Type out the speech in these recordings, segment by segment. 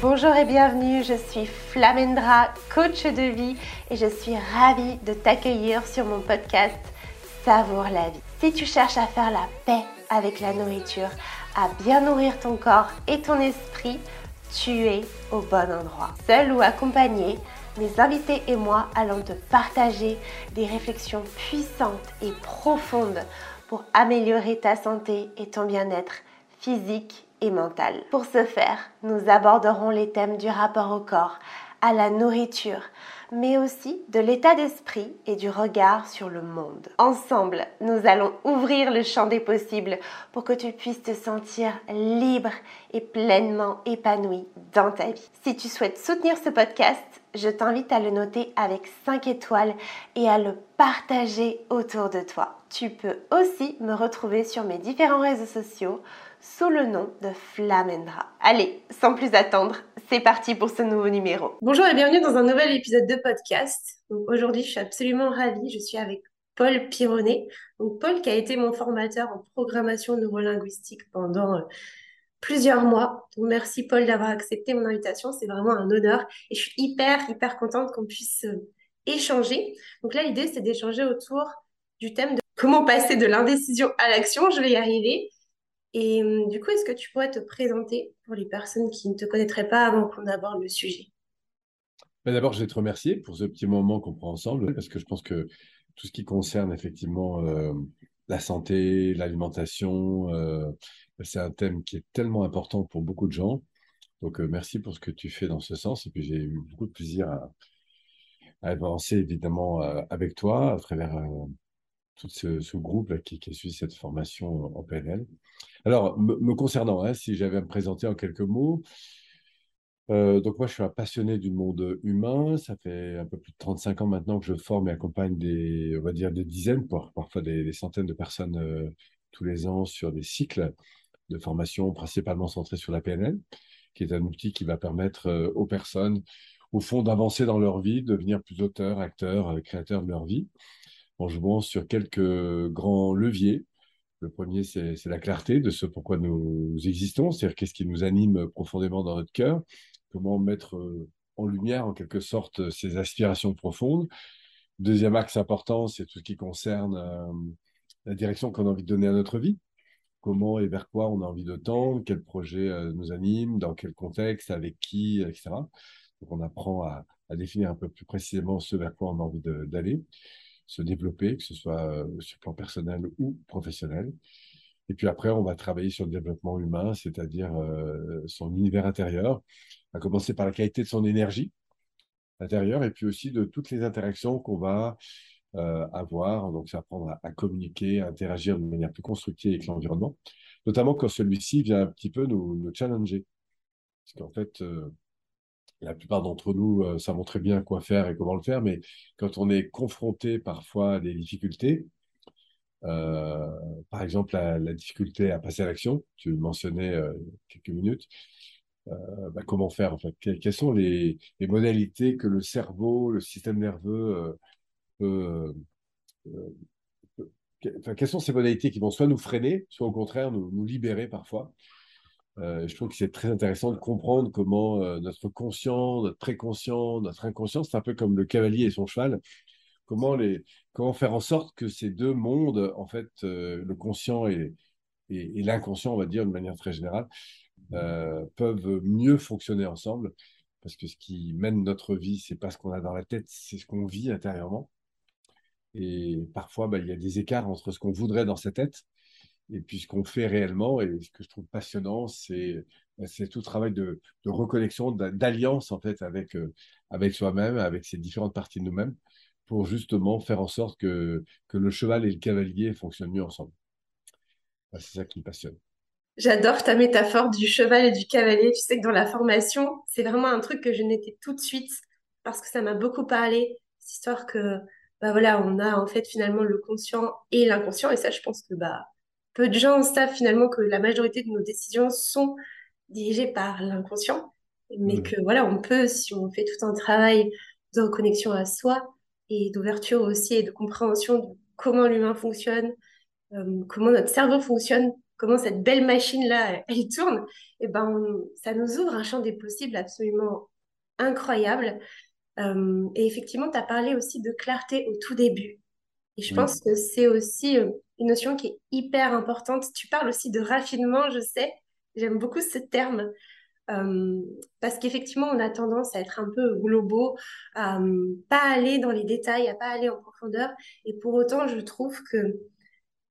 Bonjour et bienvenue, je suis Flamendra, coach de vie et je suis ravie de t'accueillir sur mon podcast Savoure la vie. Si tu cherches à faire la paix avec la nourriture, à bien nourrir ton corps et ton esprit, tu es au bon endroit. Seul ou accompagné, mes invités et moi allons te partager des réflexions puissantes et profondes pour améliorer ta santé et ton bien-être physique mentale. Pour ce faire, nous aborderons les thèmes du rapport au corps, à la nourriture, mais aussi de l'état d'esprit et du regard sur le monde. Ensemble, nous allons ouvrir le champ des possibles pour que tu puisses te sentir libre et pleinement épanoui dans ta vie. Si tu souhaites soutenir ce podcast, je t'invite à le noter avec 5 étoiles et à le partager autour de toi. Tu peux aussi me retrouver sur mes différents réseaux sociaux sous le nom de Flamendra. Allez, sans plus attendre, c'est parti pour ce nouveau numéro. Bonjour et bienvenue dans un nouvel épisode de podcast. Aujourd'hui, je suis absolument ravie. Je suis avec Paul Pironnet. Donc, Paul qui a été mon formateur en programmation neurolinguistique pendant euh, plusieurs mois. Donc, merci Paul d'avoir accepté mon invitation. C'est vraiment un honneur et je suis hyper, hyper contente qu'on puisse euh, échanger. Donc là, l'idée, c'est d'échanger autour du thème de comment passer de l'indécision à l'action. Je vais y arriver. Et hum, du coup, est-ce que tu pourrais te présenter pour les personnes qui ne te connaîtraient pas avant qu'on aborde le sujet? Ben, D'abord, je vais te remercier pour ce petit moment qu'on prend ensemble, parce que je pense que tout ce qui concerne effectivement euh, la santé, l'alimentation, euh, c'est un thème qui est tellement important pour beaucoup de gens. Donc, euh, merci pour ce que tu fais dans ce sens. Et puis, j'ai eu beaucoup de plaisir à, avancer évidemment avec toi à travers tout ce, groupe qui, qui suit cette formation en PNL. Alors, me, concernant, hein, si j'avais à me présenter en quelques mots, euh, donc moi, je suis un passionné du monde humain. Ça fait un peu plus de 35 ans maintenant que je forme et accompagne des, on va dire, des dizaines, parfois des, centaines de personnes euh, tous les ans sur des cycles de formation principalement centrés sur la PNL, qui est un outil qui va permettre euh, aux personnes, au fond, d'avancer dans leur vie, de devenir plus auteurs, acteurs, créateurs de leur vie, en jouant sur quelques grands leviers le premier, c'est la clarté de ce pourquoi nous, existons, c'est-à-dire qu'est-ce qui nous anime profondément dans notre cœur, comment mettre euh, en lumière en quelque sorte ces aspirations profondes. Deuxième axe important, c'est tout ce qui concerne euh, la direction qu'on a envie de donner à notre vie. Comment et vers quoi on a envie de tendre, quel projet euh, nous anime, dans quel contexte, avec qui, etc. Donc on apprend à, à définir un peu plus précisément ce vers quoi on a envie d'aller se développer, que ce soit euh, sur le plan personnel ou professionnel. Et puis après, on va travailler sur le développement humain, c'est-à-dire euh, son univers intérieur, à commencer par la qualité de son énergie intérieure et puis aussi de toutes les interactions qu'on va euh, avoir. Donc, c'est apprendre à, à, communiquer, à interagir de manière plus constructive avec l'environnement, notamment quand celui-ci vient un petit peu nous, nous challenger. Parce qu'en fait, la plupart d'entre nous euh, savons très bien quoi faire et comment le faire, mais quand on est confronté parfois à des difficultés, euh, par exemple la, difficulté à passer à l'action, tu mentionnais euh, quelques minutes, bah, comment faire en Quelles sont les, modalités que le cerveau, le système nerveux peut, quelles sont ces modalités qui vont soit nous freiner, soit au contraire nous libérer parfois? euh, je trouve que c'est très intéressant de comprendre comment euh, notre conscient, notre préconscient, notre inconscient, c'est un peu comme le cavalier et son cheval. Comment, faire en sorte que ces deux mondes, en fait, euh, le conscient et, et, l'inconscient, on va dire de manière très générale, peuvent mieux fonctionner ensemble. Parce que ce qui mène notre vie, c'est pas ce qu'on a dans la tête, c'est ce qu'on vit intérieurement. Et parfois, bah, il y a des écarts entre ce qu'on voudrait dans sa tête et puis ce qu'on fait réellement, et ce que je trouve passionnant, c'est c'est tout travail de, de reconnexion, d'alliance en fait avec, euh, avec soi-même, avec ces différentes parties de nous-mêmes, pour justement faire en sorte que, le cheval et le cavalier fonctionnent mieux ensemble. C'est ça qui me passionne. J'adore ta métaphore du cheval et du cavalier. Tu sais que dans la formation, c'est vraiment un truc que je n'étais tout de suite parce que ça m'a beaucoup parlé. Cette histoire que, bah voilà, on a en fait finalement le conscient et l'inconscient. Et ça, je pense que bah, peu de gens savent finalement que la majorité de nos décisions sont dirigées par l'inconscient, mais mm. que voilà, on peut, si on fait tout un travail de reconnexion à soi et d'ouverture aussi et de compréhension de comment l'humain fonctionne, euh, comment notre cerveau fonctionne, comment cette belle machine-là, elle tourne, et eh ben, ça nous ouvre un champ des possibles absolument incroyable. Euh, et effectivement, tu as parlé aussi de clarté au tout début. Et je pense que c'est aussi euh, une notion qui est hyper importante. Tu parles aussi de raffinement, je sais. J'aime beaucoup ce terme. Euh, parce qu'effectivement, on a tendance à être un peu globaux, à pas aller dans les détails, à pas aller en profondeur. Et pour autant, je trouve que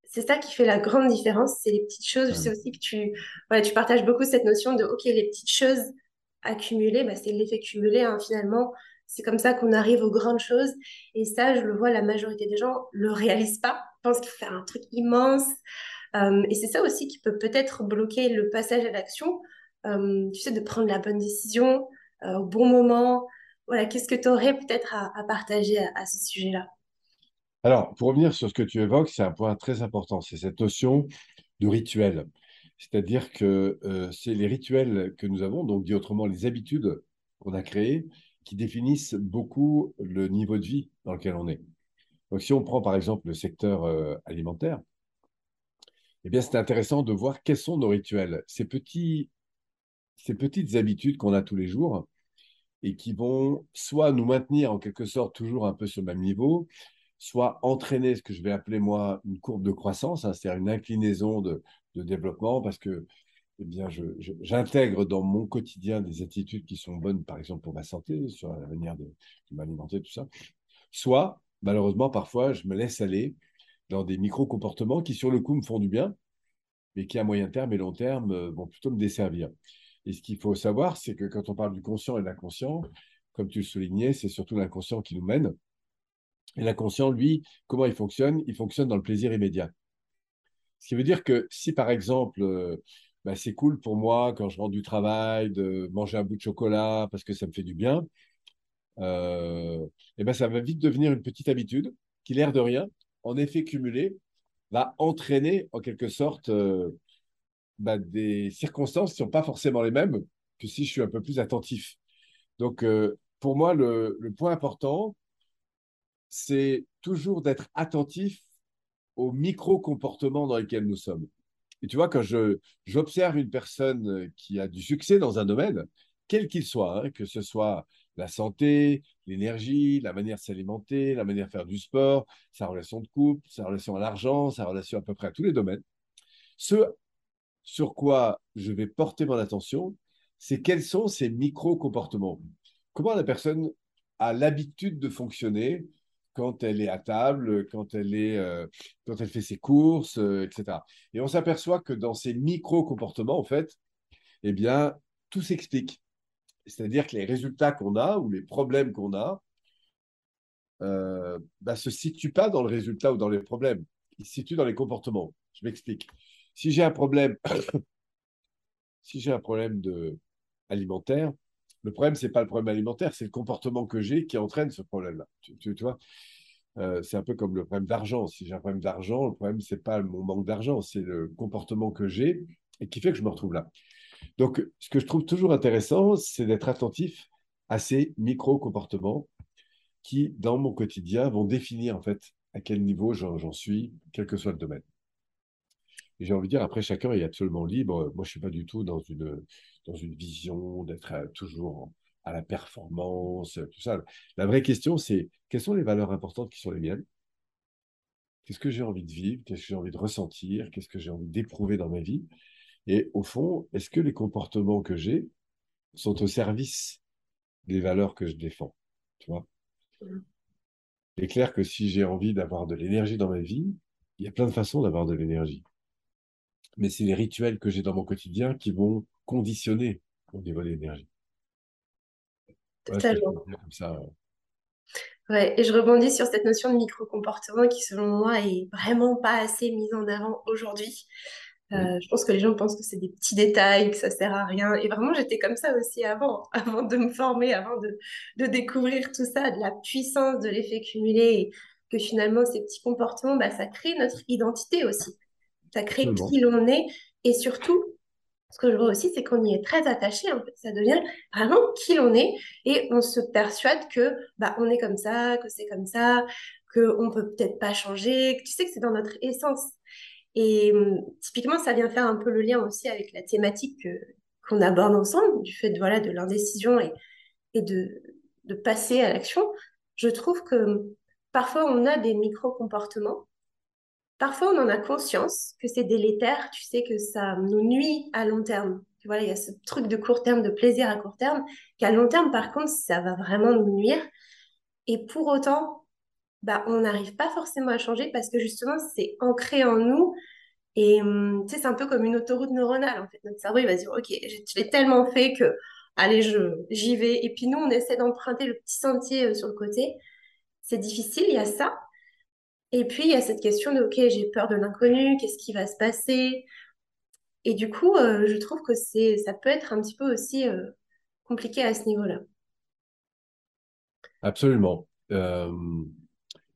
c'est ça qui fait la grande différence, c'est les petites choses. Je sais aussi que tu, tu partages beaucoup cette notion de, OK, les petites choses accumulées, bah, c'est l'effet cumulé, hein, finalement. C'est comme ça qu'on arrive aux grandes choses. Et ça, je le vois, la majorité des gens le réalisent pas. Ils pensent qu'il faut faire un truc immense. Euh, et c'est ça aussi qui peut peut-être bloquer le passage à l'action. Euh, tu sais, de prendre la bonne décision euh, au bon moment. Voilà, qu'est-ce que tu aurais peut-être à, partager à, ce sujet-là? Alors, pour revenir sur ce que tu évoques, c'est un point très important, c'est cette notion de rituel. C'est-à-dire que c'est les rituels que nous avons, donc dit autrement, les habitudes qu'on a créées, qui définissent beaucoup le niveau de vie dans lequel on est. Donc, si on prend par exemple le secteur alimentaire, eh bien, c'est intéressant de voir quels sont nos rituels. Ces petits ces petites habitudes qu'on a tous les jours et qui vont soit nous maintenir en quelque sorte toujours un peu sur le même niveau, soit entraîner ce que je vais appeler moi une courbe de croissance, hein, c'est-à-dire une inclinaison de, développement, parce que eh bien, j'intègre dans mon quotidien des attitudes qui sont bonnes, par exemple pour ma santé, sur la manière de, m'alimenter, tout ça. Soit, malheureusement, parfois, je me laisse aller dans des micro-comportements qui, sur le coup, me font du bien, mais qui, à moyen terme et long terme, euh, vont plutôt me desservir. Et ce qu'il faut savoir, c'est que quand on parle du conscient et de l'inconscient, comme tu le soulignais, c'est surtout l'inconscient qui nous mène. Et l'inconscient, lui, comment il fonctionne? Il fonctionne dans le plaisir immédiat. Ce qui veut dire que si, par exemple, euh, bah, c'est cool pour moi, quand je rentre du travail, de manger un bout de chocolat parce que ça me fait du bien, euh, et ben ça va vite devenir une petite habitude qui, l'air de rien, en effet cumulé, va entraîner en quelque sorte euh, bah, des circonstances qui ne sont pas forcément les mêmes que si je suis un peu plus attentif. Donc, euh, pour moi, le, point important, c'est toujours d'être attentif aux micro-comportements dans lesquels nous sommes. Et tu vois, quand j'observe une personne qui a du succès dans un domaine, quel qu'il soit, hein, que ce soit la santé, l'énergie, la manière de s'alimenter, la manière de faire du sport, sa relation de couple, sa relation à l'argent, sa relation à peu près à tous les domaines, ce sur quoi je vais porter mon attention, c'est quels sont ces micro-comportements. Comment la personne a l'habitude de fonctionner quand elle est à table, quand elle, est, euh, quand elle fait ses courses, euh, etc. Et on s'aperçoit que dans ces micro-comportements, en fait, eh bien, tout s'explique. C'est-à-dire que les résultats qu'on a ou les problèmes qu'on a ne euh, bah, se situent pas dans le résultat ou dans les problèmes. Ils se situent dans les comportements. Je m'explique. Si j'ai un problème, si j'ai un problème de alimentaire, le problème, ce n'est pas le problème alimentaire, c'est le comportement que j'ai qui entraîne ce problème-là. Tu, euh, C'est un peu comme le problème d'argent. Si j'ai un problème d'argent, le problème, ce n'est pas mon manque d'argent, c'est le comportement que j'ai et qui fait que je me retrouve là. Donc, ce que je trouve toujours intéressant, c'est d'être attentif à ces micro-comportements qui, dans mon quotidien, vont définir en fait à quel niveau j'en suis, quel que soit le domaine j'ai envie de dire, après, chacun est absolument libre. Moi, je ne suis pas du tout dans une, dans une vision d'être euh, toujours à la performance, tout ça. La vraie question, c'est quelles sont les valeurs importantes qui sont les miennes? Qu'est-ce que j'ai envie de vivre? Qu'est-ce que j'ai envie de ressentir? Qu'est-ce que j'ai envie d'éprouver dans ma vie? Et au fond, est-ce que les comportements que j'ai sont au service des valeurs que je défends? Tu vois? Mmh. Il est clair que si j'ai envie d'avoir de l'énergie dans ma vie, il y a plein de façons d'avoir de l'énergie mais c'est les rituels que j'ai dans mon quotidien qui vont conditionner mon niveau d'énergie. Totalement. Ouais, et je rebondis sur cette notion de micro-comportement qui, selon moi, est vraiment pas assez mise en avant aujourd'hui. Euh, je pense que les gens pensent que c'est des petits détails, que ça sert à rien. Et vraiment, j'étais comme ça aussi avant, avant de me former, avant de, de découvrir tout ça, de la puissance de l'effet cumulé, et que finalement, ces petits comportements, bah, ça crée notre identité aussi. Ça crée qui l'on est. Et surtout, ce que je vois aussi, c'est qu'on y est très attaché. En fait. Ça devient vraiment qui l'on est. Et on se persuade que bah, on est comme ça, que c'est comme ça, qu'on ne peut peut-être pas changer. Tu sais que c'est dans notre essence. Et hum, typiquement, ça vient faire un peu le lien aussi avec la thématique qu'on aborde ensemble, du fait de, voilà, de l'indécision et, et de, de passer à l'action. Je trouve que hum, parfois, on a des micro-comportements. Parfois, on en a conscience que c'est délétère, tu sais, que ça nous nuit à long terme. Voilà, il y a ce truc de court terme, de plaisir à court terme, qu'à long terme, par contre, ça va vraiment nous nuire. Et pour autant, bah, on n'arrive pas forcément à changer parce que justement, c'est ancré en nous. Et hum, tu c'est un peu comme une autoroute neuronale, en fait. Notre cerveau, il va dire, OK, je l'ai tellement fait que, allez, j'y vais. Et puis nous, on essaie d'emprunter le petit sentier euh, sur le côté. C'est difficile, il y a ça. Et puis, il y a cette question de, OK, j'ai peur de l'inconnu, qu'est-ce qui va se passer? Et du coup, euh, je trouve que c'est, ça peut être un petit peu aussi euh, compliqué à ce niveau-là. Absolument.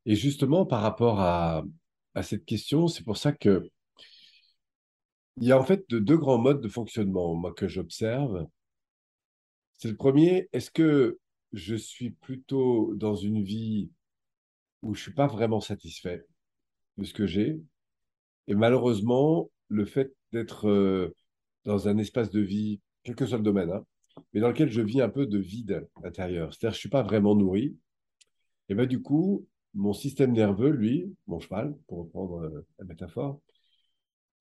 Et justement, par rapport à, cette question, c'est pour ça que il y a en fait deux grands modes de fonctionnement, moi, que j'observe. C'est le premier, est-ce que je suis plutôt dans une vie où je suis pas vraiment satisfait de ce que j'ai Et malheureusement, le fait d'être euh, dans un espace de vie, quel que soit le domaine, hein, mais dans lequel je vis un peu de vide intérieur, c'est-à-dire je suis pas vraiment nourri, et ben du coup, mon système nerveux, lui, mon cheval, pour reprendre euh, la métaphore,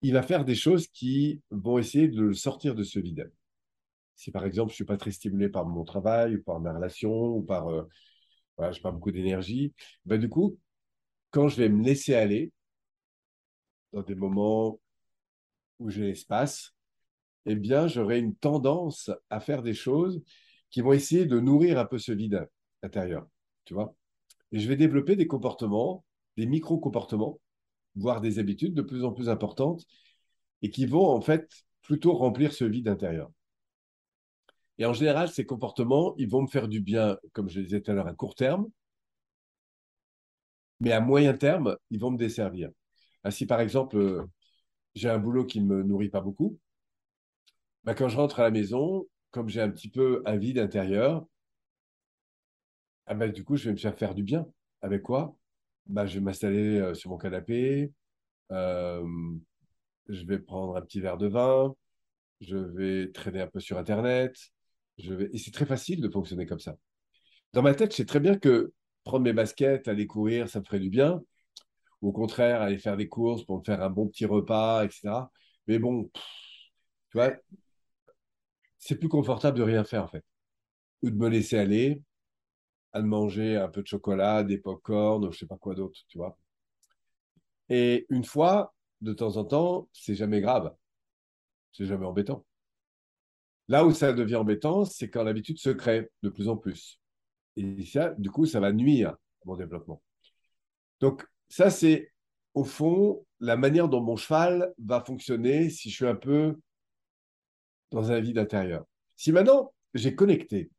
il va faire des choses qui vont essayer de le sortir de ce vide. Si par exemple, je suis pas très stimulé par mon travail ou par ma relation ou par, euh, je pas beaucoup d'énergie, ben du coup, quand je vais me laisser aller dans des moments où j'ai l'espace, eh bien, j'aurai une tendance à faire des choses qui vont essayer de nourrir un peu ce vide intérieur. Tu vois et je vais développer des comportements, des micro-comportements, voire des habitudes de plus en plus importantes, et qui vont en fait plutôt remplir ce vide intérieur. Et en général, ces comportements, ils vont me faire du bien, comme je le disais tout à l'heure, à court terme, mais à moyen terme, ils vont me desservir. Ainsi, par exemple, euh, j'ai un boulot qui ne me nourrit pas beaucoup, bah, quand je rentre à la maison, comme j'ai un petit peu un vide intérieur, ah bah, du coup, je vais me faire faire du bien. Avec quoi? Bah, Je vais m'installer euh, sur mon canapé, euh, je vais prendre un petit verre de vin, je vais traîner un peu sur Internet. Je. Et c'est très facile de fonctionner comme ça. Dans ma tête, je sais très bien que prendre mes baskets, aller courir, ça me ferait du bien. Ou au contraire, aller faire des courses pour me faire un bon petit repas, etc. Mais bon, tu vois, c'est plus confortable de rien faire en fait. Ou de me laisser aller, à manger un peu de chocolat, des pop-corn, ou je sais pas quoi d'autre, tu vois. Et une fois, de temps en temps, c'est jamais grave. C'est jamais embêtant. Là où ça devient embêtant, c'est quand l'habitude se crée de plus en plus. Et ça, du coup, ça va nuire à mon développement. Donc, ça, c'est au fond la manière dont mon cheval va fonctionner si je suis un peu dans un vide intérieur. Si maintenant j'ai connecté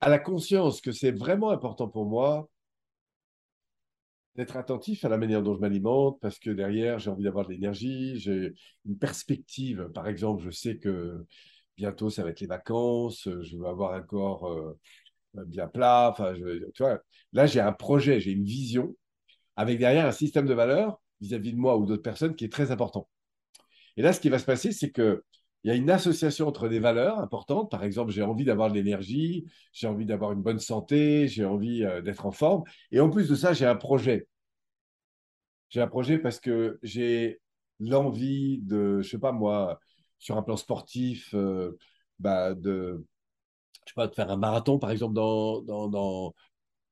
à la conscience que c'est vraiment important pour moi d'être attentif à la manière dont je m'alimente, parce que derrière, j'ai envie d'avoir de l'énergie, j'ai une perspective. Par exemple, je sais que bientôt, ça va être les vacances, je veux avoir un corps euh, bien plat. Tu vois, là, j'ai un projet, j'ai une vision, avec derrière un système de valeurs vis-à-vis de moi ou d'autres personnes qui est très important. Et là, ce qui va se passer, c'est que il y a une association entre des valeurs importantes. Par exemple, j'ai envie d'avoir de l'énergie, j'ai envie d'avoir une bonne santé, j'ai envie euh, d'être en forme. Et en plus de ça, j'ai un projet. J'ai un projet parce que j'ai l'envie de, je sais pas moi, sur un plan sportif, euh, bah de, je sais pas, de faire un marathon, par exemple, dans, dans,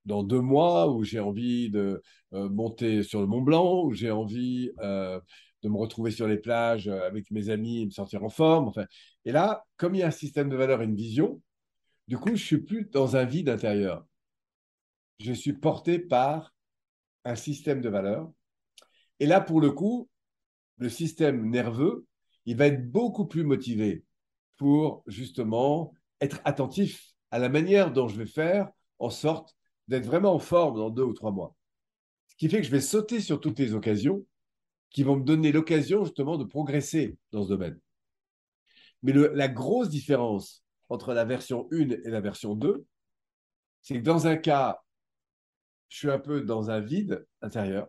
dans, deux mois, où j'ai envie de euh, monter sur le Mont Blanc, où j'ai envie de me retrouver sur les plages euh, avec mes amis et me sentir en forme. Et là, comme il y a un système de valeurs et une vision, du coup, je suis plus dans un vide intérieur. Je suis porté par un système de valeurs. Et là, pour le coup, le système nerveux, il va être beaucoup plus motivé pour justement être attentif à la manière dont je vais faire en sorte d'être vraiment en forme dans deux ou trois mois. Ce qui fait que je vais sauter sur toutes les occasions qui vont me donner l'occasion justement de progresser dans ce domaine. Mais la grosse différence entre la version 1 et la version 2, c'est que dans un cas, je suis un peu dans un vide intérieur.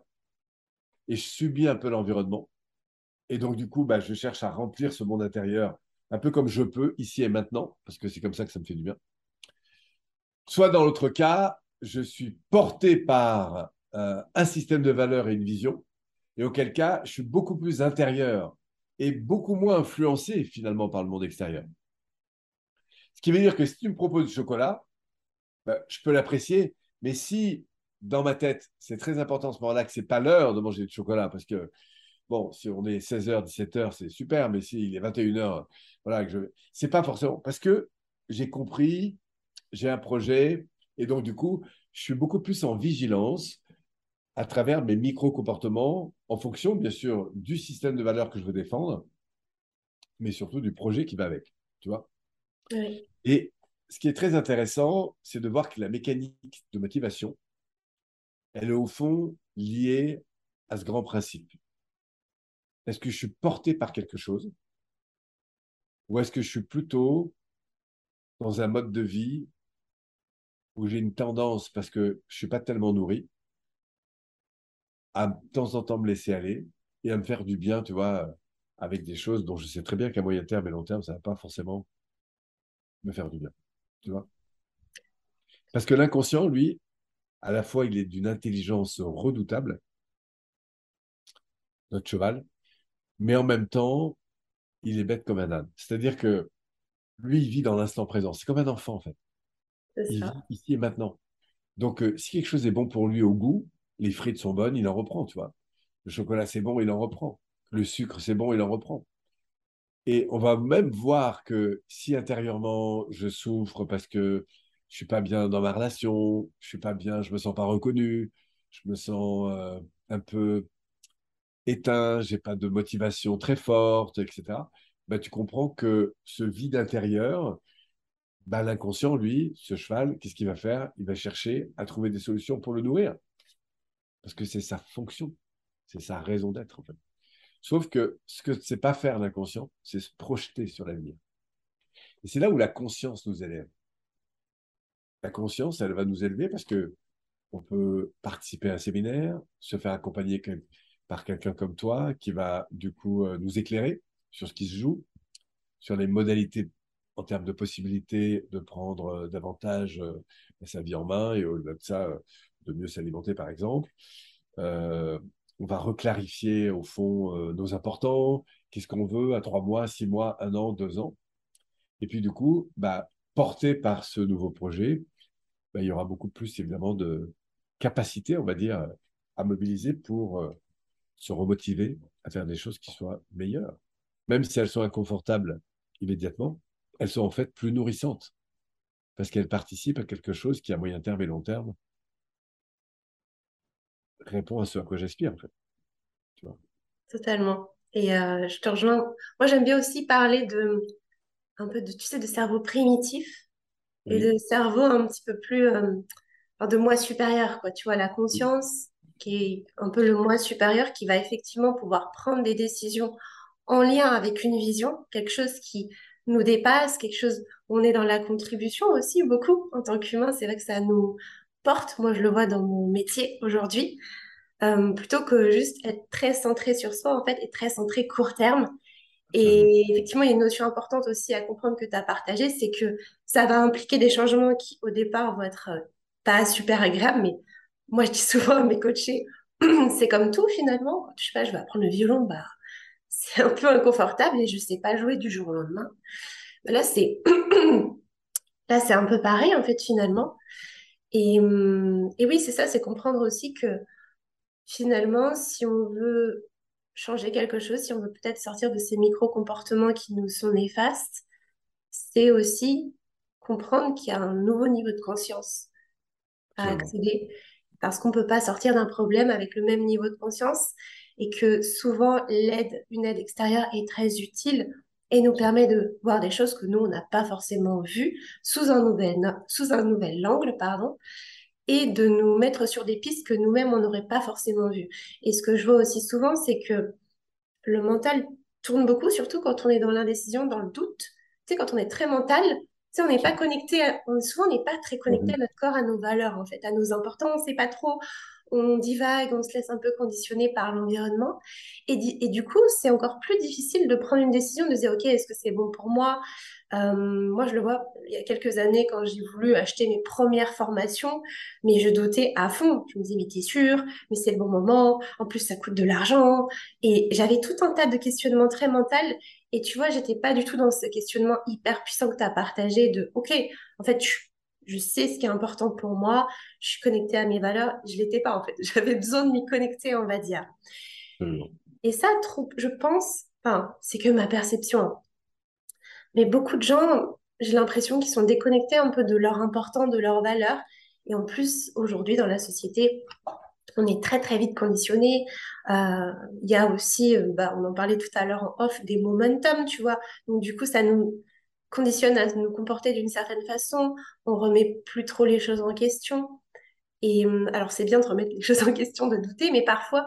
et je subis un peu l'environnement. Et donc, du coup, bah, je cherche à remplir ce monde intérieur un peu comme je peux, ici et maintenant, parce que c'est comme ça que ça me fait du bien. Soit dans l'autre cas, je suis porté par euh, un système de valeurs et une vision, et auquel cas, je suis beaucoup plus intérieur et beaucoup moins influencé finalement par le monde extérieur. Ce qui veut dire que si tu me proposes du chocolat, bah, je peux l'apprécier, mais si dans ma tête, c'est très important ce moment-là que ce n'est pas l'heure de manger du chocolat, parce que bon, si on est 16h, 17h, c'est super, mais s'il est 21h, voilà, je... c'est pas forcément. Parce que j'ai compris, j'ai un projet, et donc du coup, je suis beaucoup plus en vigilance à travers mes micro-comportements, en fonction, bien sûr, du système de valeurs que je veux défendre, mais surtout du projet qui va avec, tu vois. Et ce qui est très intéressant, c'est de voir que la mécanique de motivation, elle est au fond liée à ce grand principe. Est-ce que je suis porté par quelque chose ou est-ce que je suis plutôt dans un mode de vie où j'ai une tendance, parce que je ne suis pas tellement nourri, à de temps en temps me laisser aller et à me faire du bien, tu vois, avec des choses dont je sais très bien qu'à moyen terme et long terme, ça ne va pas forcément me faire du bien, tu vois. Parce que l'inconscient, lui, à la fois, il est d'une intelligence redoutable, notre cheval, mais en même temps, il est bête comme un âne. C'est-à-dire que lui, il vit dans l'instant présent. C'est comme un enfant, en fait. Il vit ici et maintenant. Donc, euh, si quelque chose est bon pour lui au goût, les frites sont bonnes, il en reprend, tu vois. Le chocolat, c'est bon, il en reprend. Le sucre, c'est bon, il en reprend. Et on va même voir que si intérieurement, je souffre parce que je suis pas bien dans ma relation, je suis pas bien, je me sens pas reconnu, je me sens euh, un peu éteint, j'ai pas de motivation très forte, etc. Bah, tu comprends que ce vide intérieur, bah, l'inconscient, lui, ce cheval, qu'est-ce qu'il va faire? Il va chercher à trouver des solutions pour le nourrir. Parce que c'est sa fonction, c'est sa raison d'être, en fait. Sauf que ce que c'est pas faire l'inconscient, c'est se projeter sur l'avenir. Et c'est là où la conscience nous élève. La conscience, elle va nous élever parce que on peut participer à un séminaire, se faire accompagner par quelqu'un comme toi qui va du coup euh, nous éclairer sur ce qui se joue, sur les modalités en termes de possibilités de prendre euh, davantage euh, sa vie en main et au-delà de ça, de mieux s'alimenter par exemple. on va reclarifier au fond nos importants, qu'est-ce qu'on veut à trois mois, six mois, un an, deux ans? Et puis du coup, bah, porté par ce nouveau projet, bah, il y aura beaucoup plus évidemment de capacité, on va dire, à mobiliser pour se remotiver à faire des choses qui soient meilleures. Même si elles sont inconfortables immédiatement, elles sont en fait plus nourrissantes parce qu'elles participent à quelque chose qui, à moyen terme et long terme, répond à ce à quoi j'aspire, en fait. Tu vois Totalement. Et euh, je te rejoins. Moi, j'aime bien aussi parler de un peu de, tu sais, de cerveau primitif et de cerveau un petit peu plus euh, de moi supérieur, quoi. Tu vois, la conscience, qui est un peu le moi supérieur, qui va effectivement pouvoir prendre des décisions en lien avec une vision, quelque chose qui nous dépasse, quelque chose, on est dans la contribution aussi beaucoup en tant qu'humain, c'est vrai que ça nous porte, moi je le vois dans mon métier aujourd'hui, euh, plutôt que juste être très centré sur soi en fait et très centré court terme. Et effectivement, il y a une notion importante aussi à comprendre que tu as partagée, c'est que ça va impliquer des changements qui au départ vont être euh, pas super agréables, mais moi, je dis souvent à mes coachés, c'est comme tout finalement. Je sais pas, je vais apprendre le violon, bah, c'est un peu inconfortable et je sais pas jouer du jour au lendemain. Là, c'est là, c'est un peu pareil en fait finalement. Et, hum, et oui, c'est ça, c'est comprendre aussi que finalement, si on veut changer quelque chose, si on veut peut-être sortir de ces micro-comportements qui nous sont néfastes, c'est aussi comprendre qu'il y a un nouveau niveau de conscience à accéder. Parce qu'on ne peut pas sortir d'un problème avec le même niveau de conscience et que souvent l'aide, une aide extérieure est très utile et nous permet de voir des choses que nous, on n'a pas forcément vues sous un nouvel, sous un nouvel angle, pardon, et de nous mettre sur des pistes que nous-mêmes, on n'aurait pas forcément vues. Et ce que je vois aussi souvent, c'est que le mental tourne beaucoup, surtout quand on est dans l'indécision, dans le doute. Tu sais, quand on est très mental, on n'est pas connecté, souvent on n'est pas très connecté à mhm. notre corps, à nos valeurs en fait, à nos importances. C'est pas trop, on divague, on se laisse un peu conditionner par l'environnement. Et, du coup, c'est encore plus difficile de prendre une décision, de dire, OK, est-ce que c'est bon pour moi? Euh, Moi, je le vois il y a quelques années quand j'ai voulu acheter mes premières formations, mais je dotais à fond. Je me disais, mais t'es sûr? Mais c'est le bon moment. En plus, ça coûte de l'argent. Et j'avais tout un tas de questionnements très mentaux. Et tu vois, j'étais pas du tout dans ce questionnement hyper puissant que tu as partagé de, OK, en fait, je je sais ce qui est important pour moi, je suis connectée à mes valeurs. Je l'étais pas en fait, j'avais besoin de m'y connecter, on va dire. Et ça, trop, je pense, enfin, c'est que ma perception. Mais beaucoup de gens, j'ai l'impression qu'ils sont déconnectés un peu de leur important, de leurs valeurs. Et en plus, aujourd'hui, dans la société, on est très très vite conditionné. Euh, il y a aussi, euh, bah, on en parlait tout à l'heure en off, des momentum, tu vois. Donc du coup, ça nous, conditionne à nous comporter d'une certaine façon, on remet plus trop les choses en question. Et hum, alors c'est bien de remettre les choses en question, de douter, mais parfois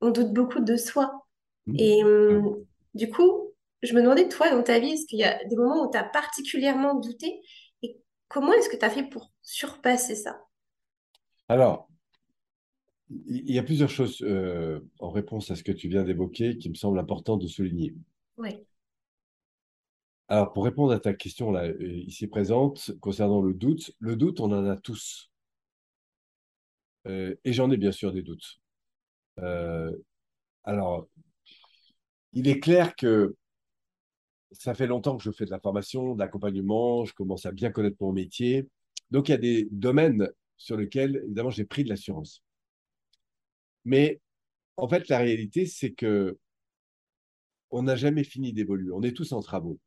on doute beaucoup de soi. Mmh. Et hum, du coup, je me demandais, toi, dans ta vie, est-ce qu'il y a des moments où tu as particulièrement douté? Et comment est-ce que tu as fait pour surpasser ça? Alors, il y a plusieurs choses euh, en réponse à ce que tu viens d'évoquer qui me semble important de souligner. Oui. Alors, pour répondre à ta question là, euh, ici présente, concernant le doute, le doute, on en a tous. Euh, et j'en ai bien sûr des doutes. Euh, alors, il est clair que ça fait longtemps que je fais de la formation, de l'accompagnement, je commence à bien connaître mon métier. Donc, il y a des domaines sur lesquels, évidemment, j'ai pris de l'assurance. Mais en fait, la réalité, c'est que on n'a jamais fini d'évoluer. On est tous en travaux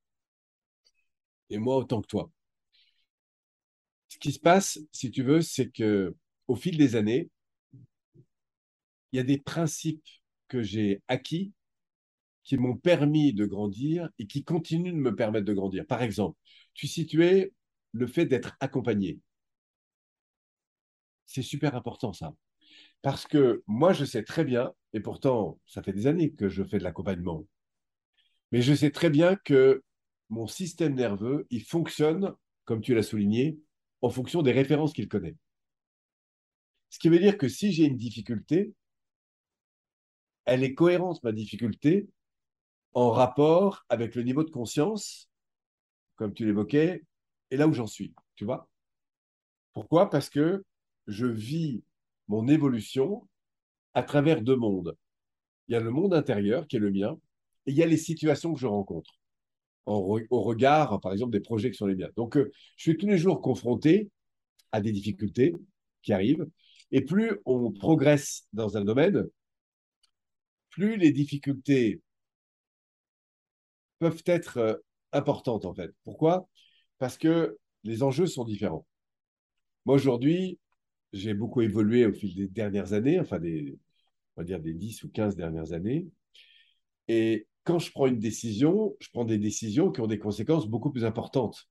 et moi autant que toi. Ce qui se passe, si tu veux, c'est que au fil des années, il y a des principes que j'ai acquis qui m'ont permis de grandir et qui continuent de me permettre de grandir. Par exemple, tu situais le fait d'être accompagné. C'est super important ça. Parce que moi, je sais très bien, et pourtant, ça fait des années que je fais de l'accompagnement, mais je sais très bien que mon système nerveux, il fonctionne, comme tu l'as souligné, en fonction des références qu'il connaît. Ce qui veut dire que si j'ai une difficulté, elle est cohérente, ma difficulté, en rapport avec le niveau de conscience, comme tu l'évoquais, et là où j'en suis, tu vois. Pourquoi? Parce que je vis mon évolution à travers deux mondes. Il y a le monde intérieur qui est le mien, et il y a les situations que je rencontre au regard, par exemple, des projets qui sont les miens. Donc, euh, je suis tous les jours confronté à des difficultés qui arrivent. Et plus on progresse dans un domaine, plus les difficultés peuvent être euh, importantes, en fait. Pourquoi? Parce que les enjeux sont différents. Moi, aujourd'hui, j'ai beaucoup évolué au fil des dernières années, enfin, des, on va dire des 10 ou 15 dernières années. Et quand je prends une décision, je prends des décisions qui ont des conséquences beaucoup plus importantes,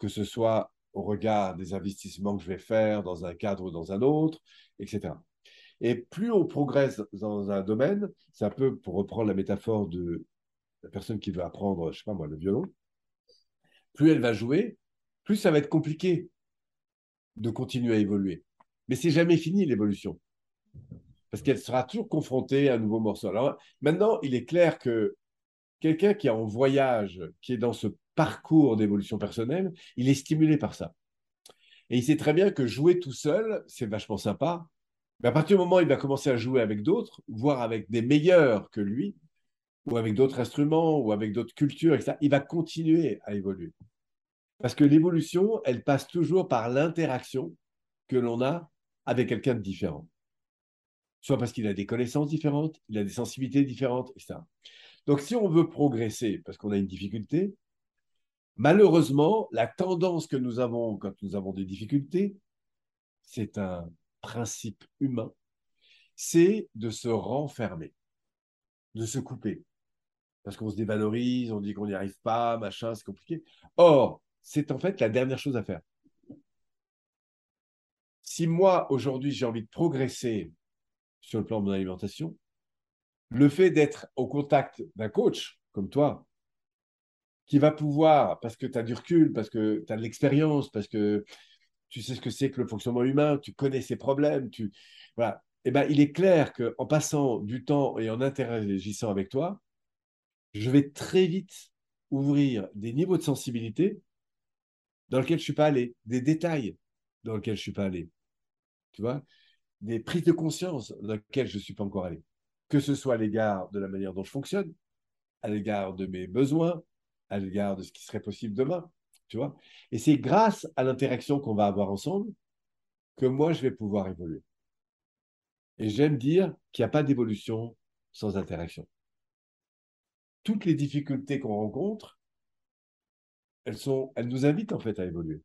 que ce soit au regard des investissements que je vais faire dans un cadre ou dans un autre, etc. Et plus on progresse dans un domaine, c'est un peu pour reprendre la métaphore de la personne qui veut apprendre, je sais pas moi, le violon, plus elle va jouer, plus ça va être compliqué de continuer à évoluer. Mais c'est jamais fini l'évolution parce qu'elle sera toujours confrontée à un nouveau morceau. Alors maintenant, il est clair que quelqu'un qui est en voyage, qui est dans ce parcours d'évolution personnelle, il est stimulé par ça. Et il sait très bien que jouer tout seul, c'est vachement sympa. Mais à partir du moment où il va commencer à jouer avec d'autres, voire avec des meilleurs que lui, ou avec d'autres instruments, ou avec d'autres cultures, etc., il va continuer à évoluer. Parce que l'évolution, elle passe toujours par l'interaction que l'on a avec quelqu'un de différent soit parce qu'il a des connaissances différentes, il a des sensibilités différentes, etc. Donc, si on veut progresser, parce qu'on a une difficulté, malheureusement, la tendance que nous avons quand nous avons des difficultés, c'est un principe humain, c'est de se renfermer, de se couper. Parce qu'on se dévalorise, on dit qu'on n'y arrive pas, machin, c'est compliqué. Or, c'est en fait la dernière chose à faire. Si moi, aujourd'hui, j'ai envie de progresser sur le plan de mon alimentation, le fait d'être au contact d'un coach comme toi, qui va pouvoir, parce que tu as du recul, parce que tu as de l'expérience, parce que tu sais ce que c'est que le fonctionnement humain, tu connais ses problèmes, tu voilà. Eh ben, il est clair qu'en passant du temps et en interagissant avec toi, je vais très vite ouvrir des niveaux de sensibilité dans lesquels je ne suis pas allé, des détails dans lesquels je ne suis pas allé. Tu vois? Des prises de conscience dans lesquelles je ne suis pas encore allé. Que ce soit à l'égard de la manière dont je fonctionne, à l'égard de mes besoins, à l'égard de ce qui serait possible demain. Tu vois Et c'est grâce à l'interaction qu'on va avoir ensemble que moi, je vais pouvoir évoluer. Et j'aime dire qu'il n'y a pas d'évolution sans interaction. Toutes les difficultés qu'on rencontre, elles, sont, elles nous invitent en fait à évoluer.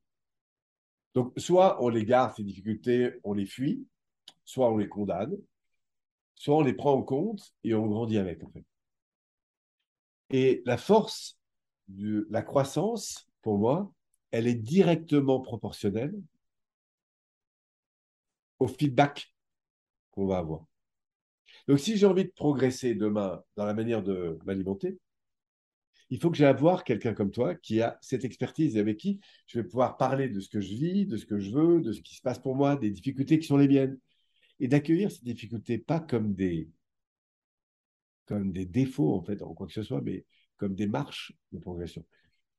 Donc, soit on les garde, ces difficultés, on les fuit, soit on les condamne, soit on les prend en compte et on grandit avec, en fait. Et la force de la croissance, pour moi, elle est directement proportionnelle au feedback qu'on va avoir. Donc, si j'ai envie de progresser demain dans la manière de m'alimenter, il faut que j'aille voir quelqu'un comme toi qui a cette expertise et avec qui je vais pouvoir parler de ce que je vis, de ce que je veux, de ce qui se passe pour moi, des difficultés qui sont les miennes. Et d'accueillir ces difficultés pas comme des, comme des défauts, en fait, en quoi que ce soit, mais comme des marches de progression.